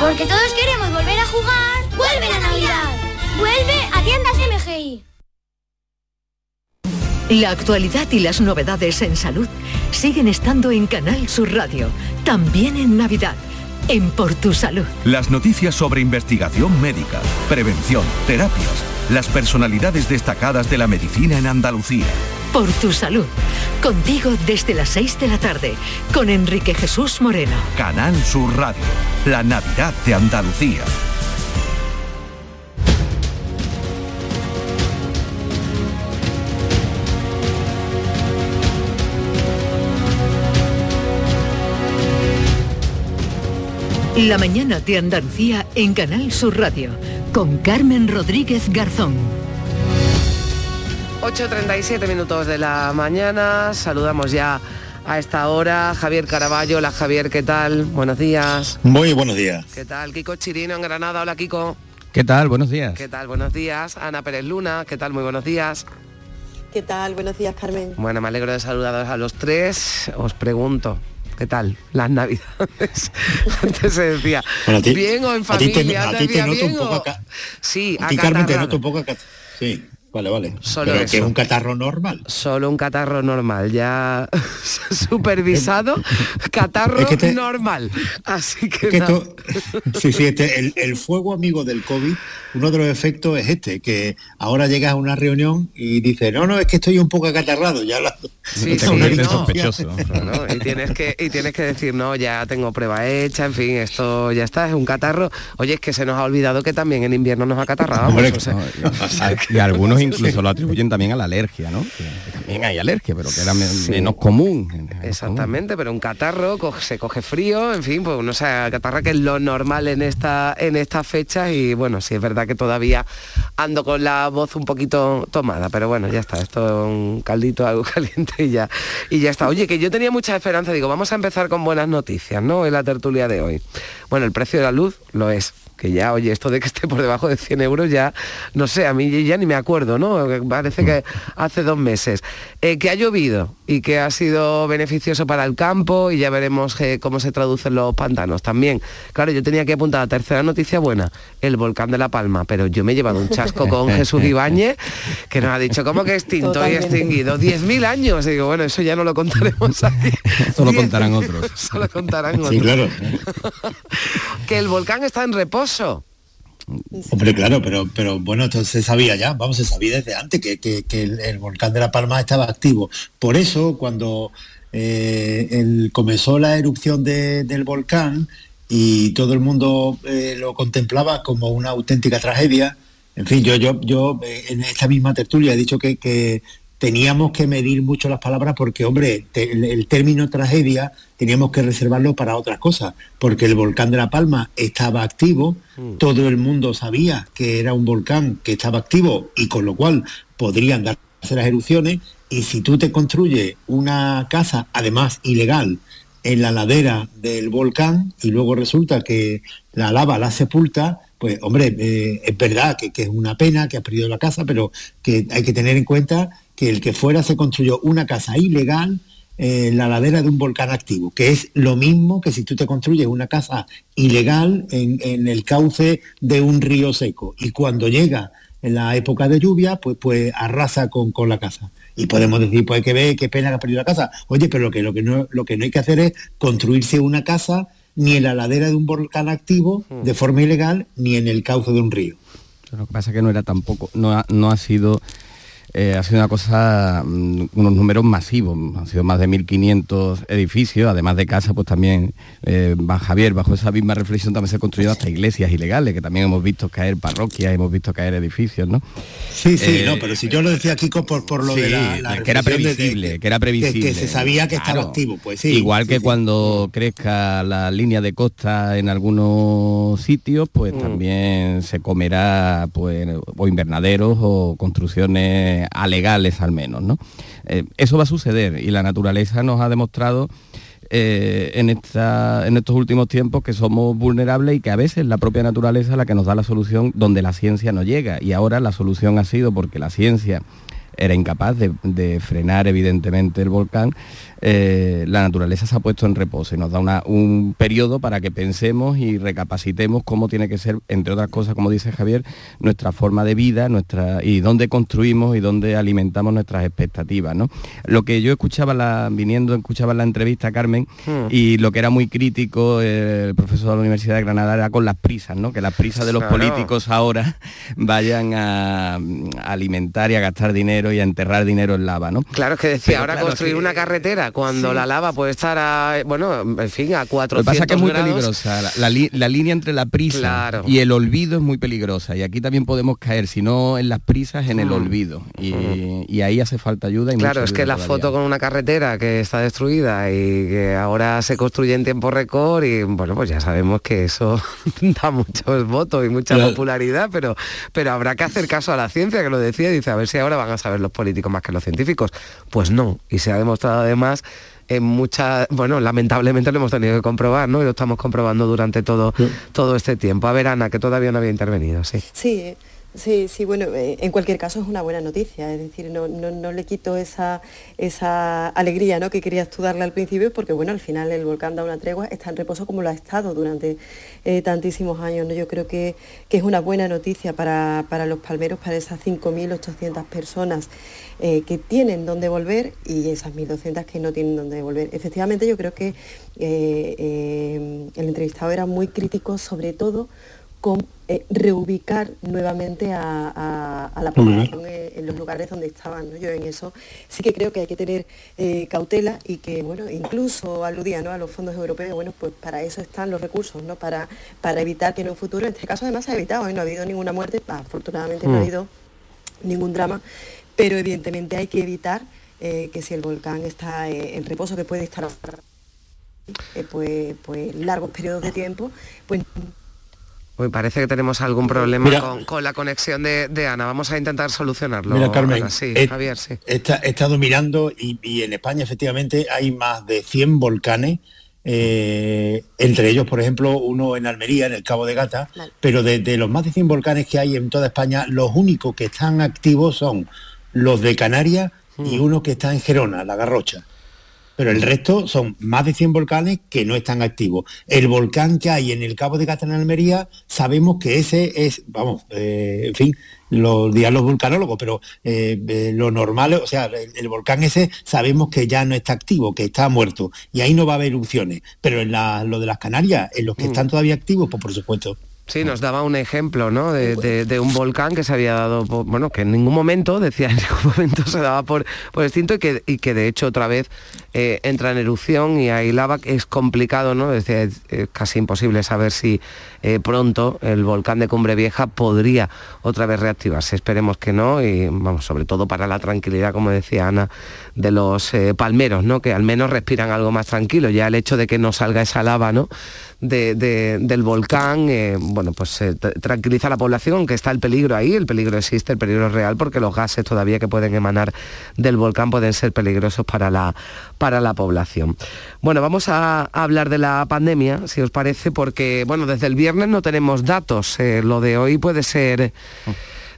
Porque todos queremos volver a jugar. ¡Vuelve la Navidad! ¡Vuelve a tiendas MGI! La actualidad y las novedades en salud siguen estando en Canal Sur Radio, también en Navidad, en Por Tu Salud. Las noticias sobre investigación médica, prevención, terapias, las personalidades destacadas de la medicina en Andalucía. Por Tu Salud, contigo desde las 6 de la tarde, con Enrique Jesús Moreno. Canal Sur Radio, la Navidad de Andalucía. La mañana de Andalucía en Canal Sur Radio, con Carmen Rodríguez Garzón. 8.37 minutos de la mañana, saludamos ya a esta hora Javier Caraballo. Hola Javier, ¿qué tal? Buenos días. Muy buenos días. ¿Qué tal? Kiko Chirino en Granada. Hola Kiko. ¿Qué tal? Buenos días. ¿Qué tal? Buenos días. Ana Pérez Luna. ¿Qué tal? Muy buenos días. ¿Qué tal? Buenos días, Carmen. Bueno, me alegro de saludaros a los tres. Os pregunto, ¿qué tal las navidades? Antes se decía, Bueno, ti- bien o en a ti te- familia, a ¿te ti te noto un bien poco o- acá- Sí, A ti, Carmen, te noto un poco acá. Sí, vale, vale. Solo Pero eso. que es un catarro normal. Solo un catarro normal, ya supervisado, catarro Es que te- normal. Así que, Es que nada. esto- sí, sí, este, el, el fuego amigo del COVID, uno de los efectos es este, que ahora llegas a una reunión y dices, no, no, es que estoy un poco acatarrado, ya la, Sí, sí, una no. distancia. ¿no? Y tienes que y tienes que decir, no, ya tengo prueba hecha, en fin, esto ya está, es un catarro. Oye, es que se nos ha olvidado que también en invierno nos acatarrábamos. Hombre, o sea, y algunos incluso lo atribuyen también a la alergia, ¿no? Que, también hay alergia, pero que era Sí. menos común. Exactamente, pero un catarro co- se coge frío, en fin, pues uno se acatarra que es lo normal en esta en estas fechas y bueno, sí es verdad que todavía ando con la voz un poquito tomada, pero bueno, ya está, esto es un caldito algo caliente y ya y ya está. Oye, que yo tenía mucha esperanza, digo, vamos a empezar con buenas noticias, ¿no? En la tertulia de hoy. Bueno, el precio de la luz lo es. Que ya, oye, esto de que esté por debajo de 100 euros ya, no sé, a mí ya ni me acuerdo, ¿no? Parece que hace dos meses. Eh, que ha llovido y que ha sido beneficioso para el campo y ya veremos eh, cómo se traducen los pantanos también. Claro, yo tenía que apuntar la tercera noticia buena, el volcán de La Palma, pero yo me he llevado un chasco con Jesús Ibáñez que nos ha dicho, ¿cómo que extinto Totalmente. y extinguido? 10.000 años. Y digo, bueno, eso ya no lo contaremos aquí. Eso lo contarán otros. Eso lo contarán otros. Sí, claro. que el volcán está en reposo. Hombre, claro, pero, pero bueno, esto se sabía ya, vamos, se sabía desde antes que, que- el, volcán de La Palma estaba activo. Por eso, cuando eh, el- comenzó la erupción de- del volcán y todo el mundo eh, lo contemplaba como una auténtica tragedia, en fin, yo, yo, yo eh, en esta misma tertulia he dicho que, que- teníamos que medir mucho las palabras porque, hombre, te- el, el término tragedia teníamos que reservarlo para otras cosas, porque el volcán de La Palma estaba activo, todo el mundo sabía que era un volcán que estaba activo y con lo cual podrían darse las erupciones, y si tú te construyes una casa, además ilegal, en la ladera del volcán y luego resulta que la lava la sepulta, pues hombre, eh, es verdad que, que es una pena que has perdido la casa, pero que hay que tener en cuenta que el que fuera se construyó una casa ilegal eh, en la ladera de un volcán activo, que es lo mismo que si tú te construyes una casa ilegal en, en el cauce de un río seco y cuando llega en la época de lluvia, pues, pues arrasa con, con la casa. Y podemos decir, pues hay que ver, qué pena que ha perdido la casa. Oye, pero lo que, lo, que no, lo que no hay que hacer es construirse una casa ni en la ladera de un volcán activo de forma ilegal, ni en el cauce de un río. Lo que pasa es que no era tampoco, no ha, no ha sido, eh, ha sido una cosa, mm, unos números masivos, han sido más de 1.500 edificios, además de casas, pues también, eh, Javier, bajo esa misma reflexión también se han construido hasta iglesias ilegales, que también hemos visto caer parroquias, hemos visto caer edificios, ¿no? Sí, sí, Eh, no, pero si yo lo decía Kiko por, por lo Sí, de la, la que era reflexión de- de- previsible, que era previsible. que se sabía que estaba Claro. activo, pues sí. Igual sí, que sí. cuando crezca la línea de costa en algunos sitios, pues Mm. también se comerá pues o invernaderos o construcciones alegales al menos, ¿no? Eh, eso va a suceder y la naturaleza nos ha demostrado eh, en, esta, en estos últimos tiempos que somos vulnerables y que a veces la propia naturaleza es la que nos da la solución donde la ciencia no llega. Y ahora la solución ha sido porque la ciencia era incapaz de, de frenar evidentemente el volcán, eh, la naturaleza se ha puesto en reposo y nos da una- un periodo para que pensemos y recapacitemos cómo tiene que ser, entre otras cosas, como dice Javier, nuestra forma de vida nuestra, y dónde construimos y dónde alimentamos nuestras expectativas. ¿no? Lo que yo escuchaba la, viniendo, escuchaba la entrevista, Carmen, Hmm. y lo que era muy crítico eh, el profesor de la Universidad de Granada era con las prisas, ¿no? que las prisas de los Claro. políticos ahora vayan a, a alimentar y a gastar dinero y a enterrar dinero en lava, ¿no? Claro, es que decía, Pero ahora claro, construir que- una carretera cuando Sí. la lava puede estar a, bueno, en fin, a Lo 400 que pasa es que es muy grados. peligrosa. La, la li- la línea entre la prisa Claro. y el olvido es muy peligrosa. Y aquí también podemos caer, si no en las prisas, en el Mm. olvido. Y, y ahí hace falta ayuda. Y Claro, es que la todavía. foto con una carretera que está destruida y que ahora se construye en tiempo récord y bueno, pues ya sabemos que eso da muchos votos y mucha popularidad, pero, pero habrá que hacer caso a la ciencia que lo decía y dice, a ver si ahora van a saber los políticos más que los científicos. Pues no, y se ha demostrado además en muchas, bueno, lamentablemente lo hemos tenido que comprobar, ¿no? Y lo estamos comprobando durante todo, todo este tiempo. A ver, Ana, que todavía no había intervenido, sí. Sí, sí, sí, bueno, eh, en cualquier caso es una buena noticia, es decir, no, no, no le quito esa, esa alegría ¿no? que querías tú darle al principio, porque bueno, al final el volcán da una tregua, está en reposo como lo ha estado durante eh, tantísimos años, ¿no? Yo creo que, que es una buena noticia para, para los palmeros, para esas 5.800 personas eh, que tienen donde volver y esas 1.200 que no tienen donde volver. Efectivamente, yo creo que el entrevistado era muy crítico, sobre todo con eh, reubicar nuevamente a, a- a la población eh, en los lugares donde estaban. ¿no? Yo en eso sí que creo que hay que tener eh, cautela y que, bueno, incluso aludía ¿no? a los fondos europeos, bueno, pues para eso están los recursos, ¿no? Para, para evitar que en un futuro, en este caso además se ha evitado, ¿eh? no ha habido ninguna muerte, afortunadamente no ha Mm. habido ningún drama, pero evidentemente hay que evitar que si el volcán está en reposo, que puede estar pues, pues largos periodos de tiempo, pues Uy, parece que tenemos algún problema Mira. con, con la conexión de, de Ana. Vamos a intentar solucionarlo. Mira, Carmen, Ana. Sí, eh, Javier, sí. He, esta- he estado mirando y, y en España efectivamente hay más de 100 volcanes, eh, entre ellos, por ejemplo, uno en Almería, en el Cabo de Gata, pero de, de los más de 100 volcanes que hay en toda España, los únicos que están activos son los de Canarias y uno que está en Gerona, la Garrocha. Pero el resto son más de 100 volcanes que no están activos. El volcán que hay en el Cabo de Gata en Almería, sabemos que ese es, vamos, eh, en fin, lo dirán los vulcanólogos, pero eh, eh, lo normal, o sea, el, el volcán ese sabemos que ya no está activo, que está muerto, y ahí no va a haber erupciones. Pero en la- lo de las Canarias, en los que Mm. están todavía activos, pues por supuesto. Sí, nos daba un ejemplo, ¿no? De, un volcán que se había dado, por- bueno, que en ningún momento, decía, en ningún momento se daba por, extinto y que, y que de hecho otra vez eh, entra en erupción y hay lava, es complicado, ¿no? Decía, es casi imposible saber si eh, pronto el volcán de Cumbre Vieja podría otra vez reactivarse. Esperemos que no y, vamos, sobre todo para la tranquilidad, como decía Ana, de los eh, palmeros, ¿no? Que al menos respiran algo más tranquilo. Ya el hecho de que no salga esa lava, ¿no? de- de- del volcán, eh, bueno, pues tra- tranquiliza a la población, aunque está el peligro ahí, el peligro existe, el peligro es real, porque los gases todavía que pueden emanar del volcán pueden ser peligrosos para la, para la población. Bueno, vamos a, a hablar de la pandemia, si os parece, porque, bueno, desde el viernes no tenemos datos, eh, lo de hoy puede ser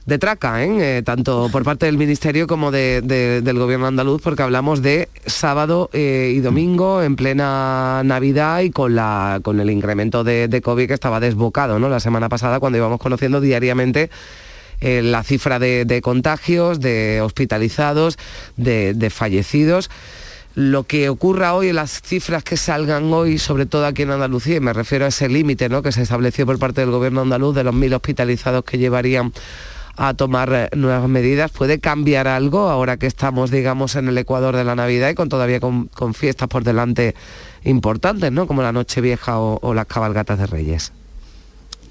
de traca, ¿eh? Eh, tanto por parte del Ministerio como de- de- del Gobierno andaluz, porque hablamos de sábado eh, y domingo en plena Navidad y con, la, con el incremento de, de COVID que estaba desbocado ¿no? la semana pasada cuando íbamos conociendo diariamente la cifra de, contagios, de hospitalizados, de fallecidos. Lo que ocurra hoy, las cifras que salgan hoy, sobre todo aquí en Andalucía, y me refiero a ese límite ¿no? que se estableció por parte del gobierno andaluz de los mil hospitalizados que llevarían a tomar eh, nuevas medidas. ¿Puede cambiar algo ahora que estamos, digamos, en el ecuador de la Navidad y con todavía con, fiestas por delante importantes, ¿no? Como la Nochevieja o, o las cabalgatas de Reyes.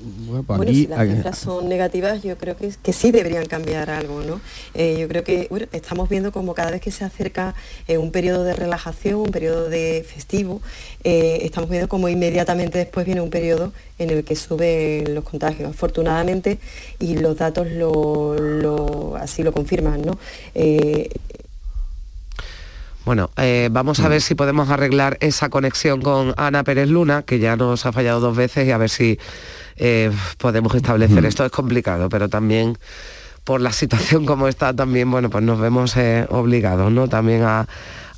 Bueno, pues Bueno, aquí- si las cifras son negativas, yo creo que, que sí deberían cambiar algo, ¿no? Eh, yo creo que bueno, estamos viendo como cada vez que se acerca eh, un periodo de relajación, un periodo de festivo, eh, estamos viendo como inmediatamente después viene un periodo en el que suben los contagios, afortunadamente, y los datos lo, lo- así lo confirman, ¿no? Eh, Bueno, eh, vamos a ver si podemos arreglar esa conexión con Ana Pérez Luna, que ya nos ha fallado dos veces, y a ver si eh, podemos establecer. Esto es complicado, pero también por la situación como está, también, bueno, pues nos vemos eh, obligados, ¿no? También a,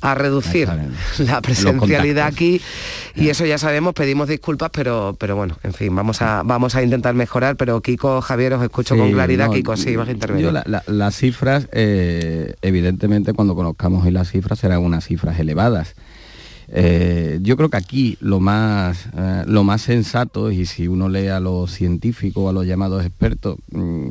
a reducir la presencialidad aquí y eso ya sabemos, pedimos disculpas, pero, pero bueno, en fin, vamos a, vamos a intentar mejorar, pero Kiko, Javier, os escucho Sí, con claridad, no, Kiko, sí, vas a intervenir. yo la- la- las cifras, eh, evidentemente, cuando conozcamos hoy las cifras, serán unas cifras elevadas. Eh, yo creo que aquí lo más, eh, lo más sensato, y si uno lee a los científicos, a los llamados expertos, mm,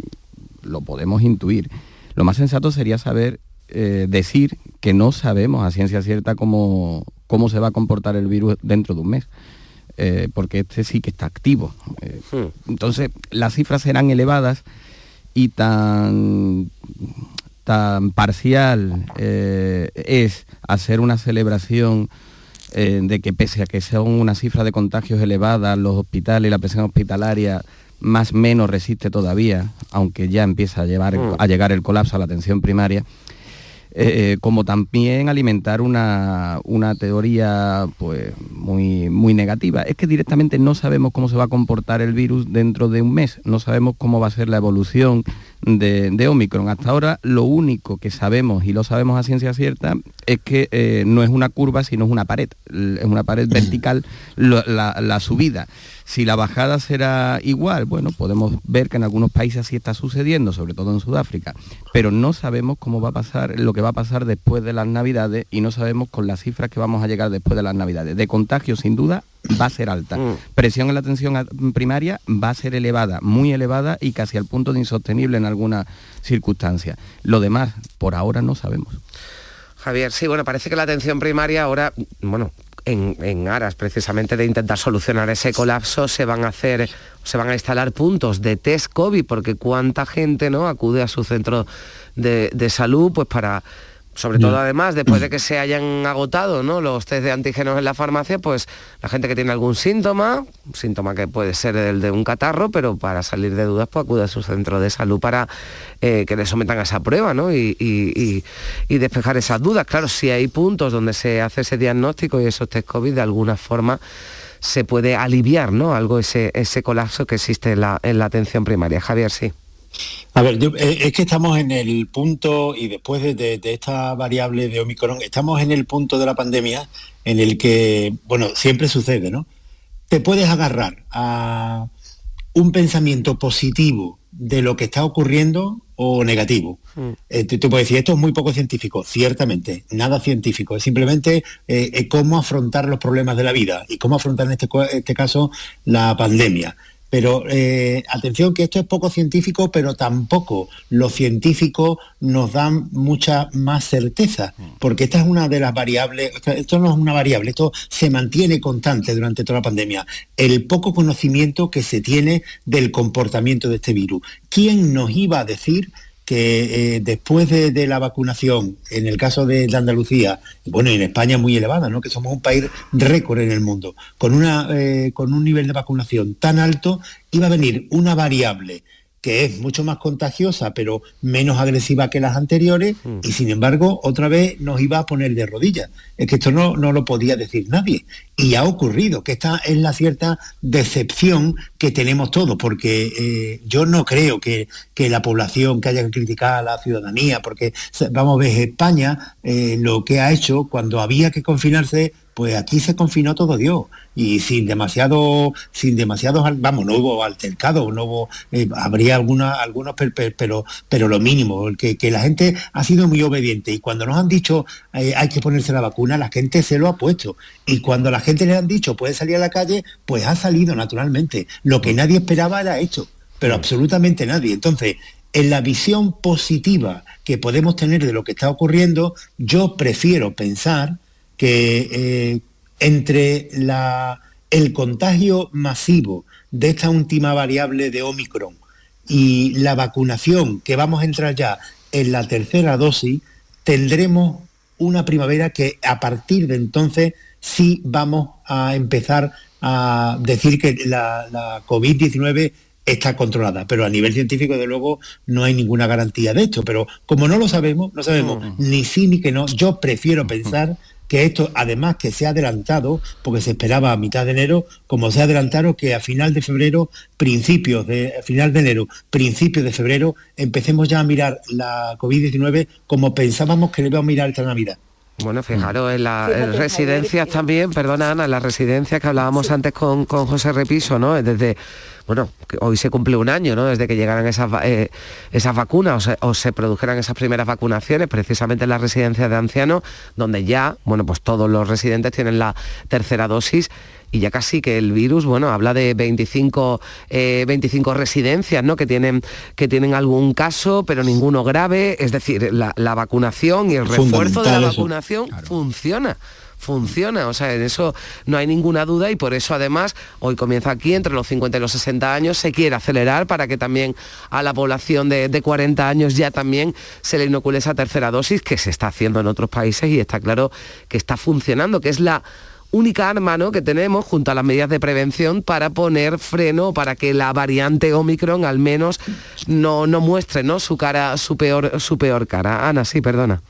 lo podemos intuir. Lo más sensato sería saber eh, decir que no sabemos a ciencia cierta cómo, cómo se va a comportar el virus dentro de un mes. porque este sí que está activo. Eh, entonces, las cifras serán elevadas y tan, tan parcial eh, es hacer una celebración eh, de que pese a que son una cifra de contagios elevadas, los hospitales y la presión hospitalaria más o menos resiste todavía, aunque ya empieza a, llevar, Mm. a llegar el colapso a la atención primaria, eh, como también alimentar una, una teoría pues muy, muy negativa. Es que directamente no sabemos cómo se va a comportar el virus dentro de un mes, no sabemos cómo va a ser la evolución de, de Omicron. Hasta ahora lo único que sabemos, y lo sabemos a ciencia cierta, es que eh, no es una curva, sino es una pared, es una pared vertical la subida. Si la bajada será igual, bueno, podemos ver que en algunos países así está sucediendo, sobre todo en Sudáfrica, pero no sabemos cómo va a pasar, lo que va a pasar después de las Navidades y no sabemos con las cifras que vamos a llegar después de las Navidades. De contagio, sin duda, va a ser alta. Presión en la atención primaria va a ser elevada, muy elevada y casi al punto de insostenible en algunas circunstancias. Lo demás, por ahora no sabemos. Javier, sí, bueno, parece que la atención primaria ahora, bueno, en, en aras precisamente de intentar solucionar ese colapso, se van a hacer, se van a instalar puntos de test COVID, porque cuánta gente no acude a su centro de, de salud, pues para sobre todo además después de que se hayan agotado ¿no? los test de antígenos en la farmacia, pues la gente que tiene algún síntoma, un síntoma que puede ser el de un catarro, pero para salir de dudas pues acude a su centro de salud para eh, que le sometan a esa prueba ¿no? y, y- y- y despejar esas dudas. Claro, si hay puntos donde se hace ese diagnóstico y esos test COVID de alguna forma se puede aliviar ¿no? algo ese, ese colapso que existe en la, en la atención primaria. Javier, sí. A ver, yo- eh, es que estamos en el punto, y después de, de- de esta variable de Omicron, estamos en el punto de la pandemia en el que, bueno, siempre sucede, ¿no? Te puedes agarrar a un pensamiento positivo de lo que está ocurriendo o negativo. Eh, tú, tú puedes decir, esto es muy poco científico, ciertamente, nada científico, es simplemente eh, cómo afrontar los problemas de la vida y cómo afrontar en este, este caso la pandemia. Pero eh, atención que esto es poco científico, pero tampoco los científicos nos dan mucha más certeza, porque esta es una de las variables, esto no es una variable, esto se mantiene constante durante toda la pandemia, el poco conocimiento que se tiene del comportamiento de este virus. ¿Quién nos iba a decir que eh, después de, la vacunación, en el caso de, Andalucía, bueno, en España muy elevada, ¿no? que somos un país récord en el mundo, con, una, eh, con un nivel de vacunación tan alto, iba a venir una variable que es mucho más contagiosa, pero menos agresiva que las anteriores, mm. y sin embargo, otra vez nos iba a poner de rodillas. Es que esto no, no lo podía decir nadie. Y ha ocurrido, que esta es la cierta decepción que tenemos todos, porque eh, yo no creo que, que, la población que haya que criticar a la ciudadanía, porque vamos a ver, España eh, lo que ha hecho cuando había que confinarse pues aquí se confinó todo Dios y sin demasiado, sin demasiados, vamos, no hubo altercado, no hubo, eh, habría alguna, algunos, pero, pero lo mínimo, que, que, la gente ha sido muy obediente y cuando nos han dicho eh, hay que ponerse la vacuna, la gente se lo ha puesto y cuando la gente le han dicho puede salir a la calle, pues ha salido naturalmente. Lo que nadie esperaba era hecho, pero absolutamente nadie. Entonces, en la visión positiva que podemos tener de lo que está ocurriendo, yo prefiero pensar que eh, entre el contagio masivo de esta última variable de Omicron y la vacunación, que vamos a entrar ya en la tercera dosis, tendremos una primavera que a partir de entonces sí vamos a empezar a decir que la, la COVID-19 está controlada, pero a nivel científico, de luego, no hay ninguna garantía de esto. Pero como no lo sabemos, no sabemos ni sí ni que no, yo prefiero pensar que esto además que se ha adelantado, porque se esperaba a mitad de enero, como se ha adelantado que a final de febrero, principios de final de enero, principios de febrero, empecemos ya a mirar la COVID-19 como pensábamos que le íbamos a mirar esta Navidad. Bueno, fijaros, en las residencias también, perdona Ana, en las residencias que hablábamos antes con, con José Repiso, ¿no? Desde bueno, hoy se cumple un año, ¿no? Desde que llegaran esas, eh, esas vacunas o se, produjeran esas primeras vacunaciones, precisamente en las residencias de ancianos, donde ya, bueno, pues todos los residentes tienen la tercera dosis y ya casi que el virus, bueno, habla de 25, 25 eh, residencias, ¿no? Que tienen, que tienen algún caso, pero ninguno grave. Es decir, la, vacunación y el refuerzo de la vacunación funciona funciona, o sea, en eso no hay ninguna duda y por eso además hoy comienza aquí entre los 50 y los 60 años, se quiere acelerar para que también a la población de, 40 años ya también se le inocule esa tercera dosis que se está haciendo en otros países y está claro que está funcionando, que es la única arma ¿no? que tenemos junto a las medidas de prevención para poner freno, para que la variante Omicron al menos no, no muestre ¿no? su cara, su peor, su peor cara. Ana, sí, perdona.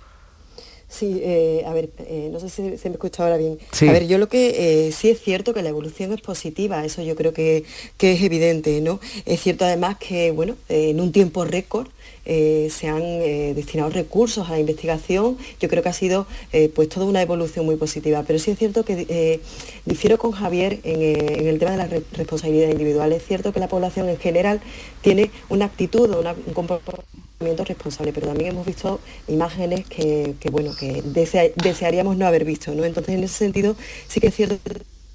Sí, eh, a ver, eh, no sé si se me escucha ahora bien. A ver, yo lo que eh, sí es cierto que la evolución es positiva, eso yo creo que, que, es evidente, ¿no? Es cierto además que, bueno, en un tiempo récord se han destinado recursos a la investigación, yo creo que ha sido pues toda una evolución muy positiva, pero sí es cierto que difiero con Javier en, el tema de la responsabilidad individual. Es cierto que la población en general tiene una actitud o un comportamiento responsable, pero también hemos visto imágenes que, bueno, que desearíamos no haber visto, ¿no? Entonces, en ese sentido, sí que es cierto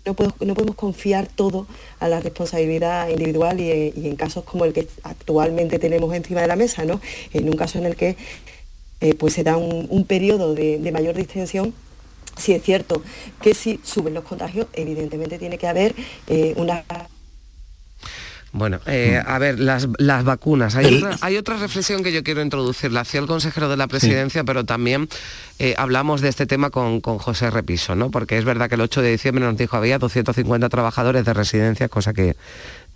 no, no podemos confiar todo a la responsabilidad individual y, en casos como el que actualmente tenemos encima de la mesa, ¿no? En un caso en el que eh, pues se da un, periodo de, mayor distensión, sí es cierto que si suben los contagios, evidentemente tiene que haber eh, una bueno, eh, a ver, las, vacunas. Hay otra, reflexión que yo quiero introducir. La hacía el consejero de la presidencia, pero también eh, hablamos de este tema con, con, José Repiso, ¿no? Porque es verdad que el 8 de diciembre nos dijo había 250 trabajadores de residencia, cosa que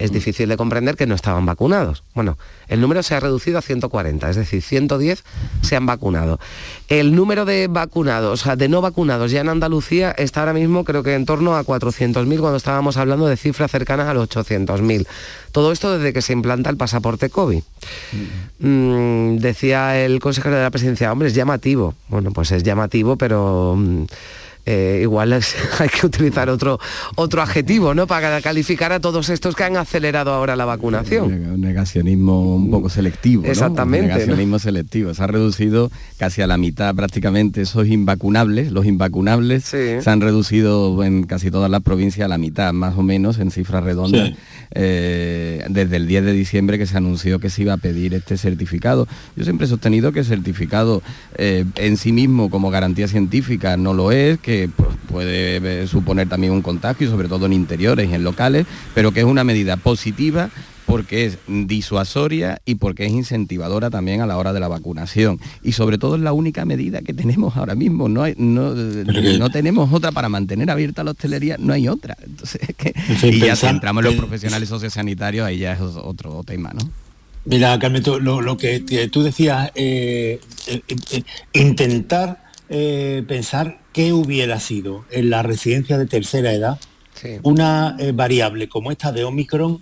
es difícil de comprender que no estaban vacunados. Bueno, el número se ha reducido a 140, es decir, 110 se han vacunado. El número de vacunados, o sea, de no vacunados ya en Andalucía está ahora mismo creo que en torno a 400.000 cuando estábamos hablando de cifras cercanas a los 800.000. Todo esto desde que se implanta el pasaporte COVID. Mm, decía el consejero de la presidencia, hombre, es llamativo. Bueno, pues es llamativo, pero... Mm, eh, igual es- hay que utilizar otro, otro adjetivo, ¿no? Para calificar a todos estos que han acelerado ahora la vacunación. Un negacionismo un poco selectivo. ¿no? Exactamente, ¿no? negacionismo selectivo. Se ha reducido casi a la mitad prácticamente esos invacunables. Los invacunables se han reducido en casi todas las provincias a la mitad, más o menos, en cifras redondas. Sí. eh, desde el 10 de diciembre que se anunció que se iba a pedir este certificado. Yo siempre he sostenido que el certificado eh, en sí mismo como garantía científica no lo es, que pues, puede eh, suponer también un contagio, sobre todo en interiores y en locales, pero que es una medida positiva porque es disuasoria y porque es incentivadora también a la hora de la vacunación. Y sobre todo es la única medida que tenemos ahora mismo. No, hay- no, no tenemos otra para mantener abierta la hostelería, no hay otra. Entonces, es que- y ya si entramos en los profesionales sociosanitarios, ahí ya es otro tema, ¿no? Mira, Carmen, tú- lo, lo que que tú decías, eh, eh, eh, intentar pensar qué hubiera sido en la residencia de tercera edad una eh, variable como esta de Omicron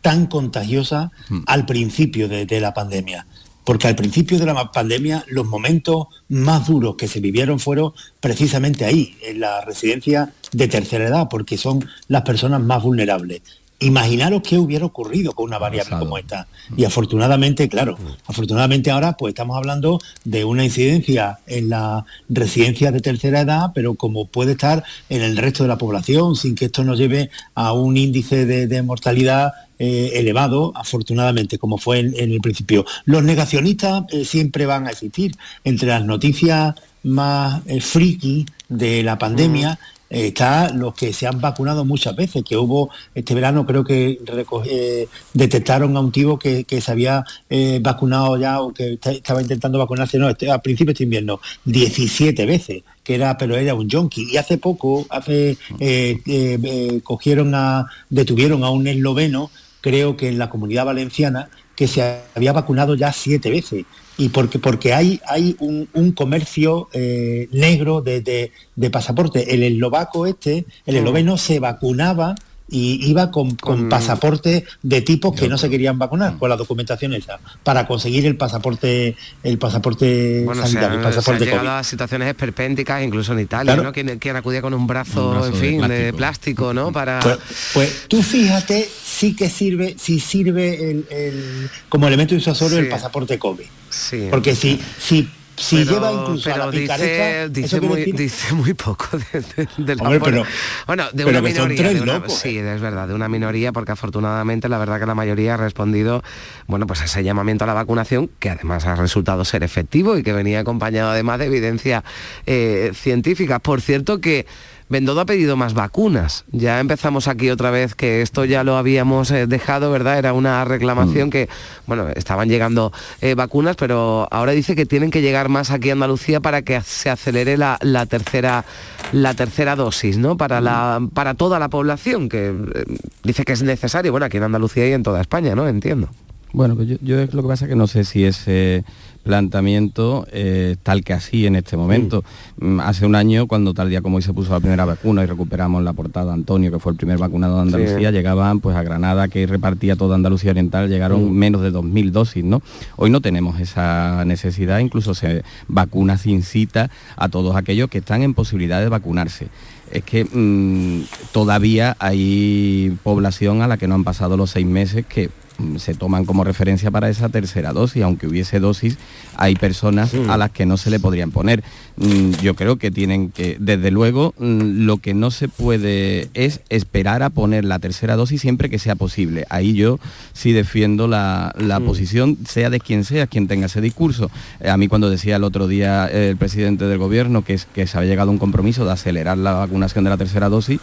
tan contagiosa al principio de, de la pandemia. Porque al principio de la pandemia los momentos más duros que se vivieron fueron precisamente ahí, en la residencia de tercera edad, porque son las personas más vulnerables. Imaginaros qué hubiera ocurrido con una variable como esta. Y afortunadamente, claro, afortunadamente ahora pues estamos hablando de una incidencia en la residencia de tercera edad, pero como puede estar en el resto de la población, sin que esto nos lleve a un índice de, de mortalidad eh, elevado, afortunadamente, como fue en, en el principio. Los negacionistas eh, siempre van a existir. Entre las noticias más eh, friki de la pandemia, eh, está los que se han vacunado muchas veces, que hubo este verano creo que eh, detectaron a un tío que, que se había eh, vacunado ya o que esta- estaba intentando vacunarse, no, este- a principios de invierno, 17 veces, que era, pero era un yonki. Y hace poco, hace eh, cogieron a, detuvieron a un esloveno, creo que en la comunidad valenciana, que se había vacunado ya siete veces. Y porque, porque hay, hay un, un comercio eh, negro de, de- de pasaporte. El eslovaco este, el Mm. esloveno se vacunaba y iba con, con pasaporte de tipos que no se querían Mm. vacunar, con la documentación esa, para conseguir el pasaporte, el pasaporte Bueno, se sanitario, el han, se han pasaporte llegado COVID. a situaciones esperpénticas, incluso en Italia, Claro. ¿no? Quien, quien acudía con un brazo, Un brazo en de fin, de plástico. plástico, ¿no? Para... Pues, pues tú fíjate sí que sirve, si sirve el, el- como elemento disuasorio Sí. el pasaporte COVID. Sí. Porque si, si, si Pero- lleva incluso a pero la dice, dice, muy, decir- dice muy poco de, de- de la Hombre, bueno, pero- bueno, de pero una minoría, tres de una- locos, ¿eh? sí, es verdad, de una minoría, porque afortunadamente la verdad que la mayoría ha respondido, bueno, pues a ese llamamiento a la vacunación, que además ha resultado ser efectivo y que venía acompañado además de evidencia eh, científica. Por cierto que Bendodo ha pedido más vacunas. Ya empezamos aquí otra vez que esto ya lo habíamos eh, dejado, ¿verdad? Era una reclamación que, bueno, estaban llegando eh, vacunas, pero ahora dice que tienen que llegar más aquí a Andalucía para que se acelere la, la tercera la tercera dosis, ¿no? Para la para toda la población, que eh, dice que es necesario, bueno, aquí en Andalucía y en toda España, ¿no? Entiendo. Bueno, pues yo, yo es lo que pasa es que no sé si ese planteamiento eh, tal que así en este momento. Mm, Hace un año, cuando tal día como hoy se puso la primera vacuna y recuperamos la portada de Antonio, que fue el primer vacunado de Andalucía, Sí. llegaban pues a Granada, que repartía toda Andalucía Oriental, llegaron Mm. menos de 2.000 dosis, ¿no? Hoy no tenemos esa necesidad, incluso se vacuna sin cita a todos aquellos que están en posibilidad de vacunarse es que mm, todavía hay población a la que no han pasado los seis meses que mm, se toman como referencia para esa tercera dosis, aunque hubiese dosis, hay personas a las que no se le podrían poner. Mm, Yo creo que tienen que, desde luego, mm, lo que no se puede es esperar a poner la tercera dosis siempre que sea posible. Ahí yo sí defiendo la, la posición, sea de quien sea quien tenga ese discurso. Eh, A mí cuando decía el otro día eh, el presidente del gobierno que, es, que se había llegado a un compromiso de acelerar la vacunación de la tercera dosis,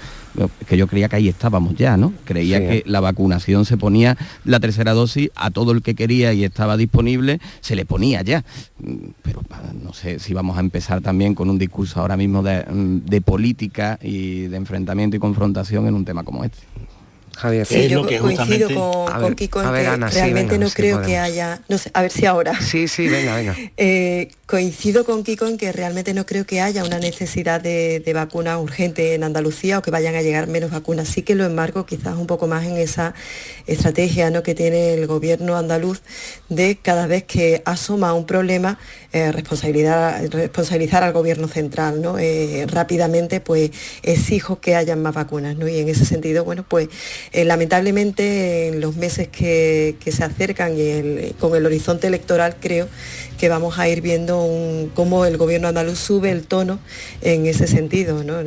que yo creía que ahí estábamos ya, ¿no? Creía Sí. que la vacunación se ponía, la tercera dosis, a todo el que quería y estaba disponible, se le ponía ya. Pero pa- no sé si vamos a empezar también con un discurso ahora mismo de, mm, de política y de enfrentamiento y confrontación en un tema como este. Javier. Sí, yo coincido con, A con ver, Kiko en a ver, que Ana, sí, realmente venga, no sí creo que haya, no sé, a ver si ahora. Sí, sí, venga, venga. Eh, Coincido con Kiko en que realmente no creo que haya una necesidad de, de vacuna urgente en Andalucía o que vayan a llegar menos vacunas. Sí que lo enmarco quizás un poco más en esa estrategia ¿no? que tiene el gobierno andaluz de cada vez que asoma un problema eh, responsabilidad, responsabilizar al gobierno central, ¿no? Eh, rápidamente pues exijo que hayan más vacunas, ¿no? Y en ese sentido, bueno, pues eh, lamentablemente en los meses que, se acercan y con el horizonte electoral creo que vamos a ir viendo cómo el gobierno andaluz sube el tono en ese sentido. ¿no?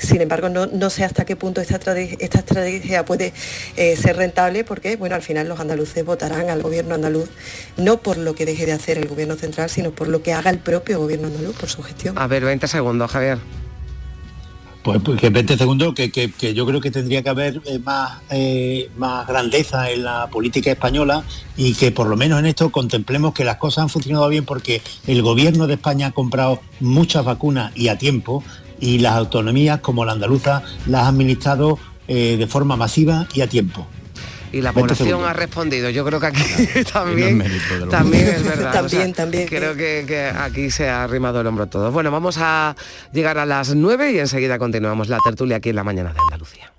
Sin embargo, no, no sé hasta qué punto esta, esta estrategia puede eh, ser rentable porque bueno, al final los andaluces votarán al gobierno andaluz no por lo que deje de hacer el gobierno central, sino por lo que haga el propio gobierno andaluz, por su gestión. A ver, 20 segundos, Javier. Pues, pues que 20 segundos, que, que- que yo creo que tendría que haber eh, más, eh, más grandeza en la política española y que por lo menos en esto contemplemos que las cosas han funcionado bien porque el gobierno de España ha comprado muchas vacunas y a tiempo y las autonomías como la andaluza las ha administrado eh, de forma masiva y a tiempo. Y la 20 población segundos. ha respondido. Yo creo que aquí también, también es verdad. También, también. Creo que, que aquí se ha arrimado el hombro todo. Bueno, vamos a llegar a las 9 y enseguida continuamos la tertulia aquí en la mañana de Andalucía.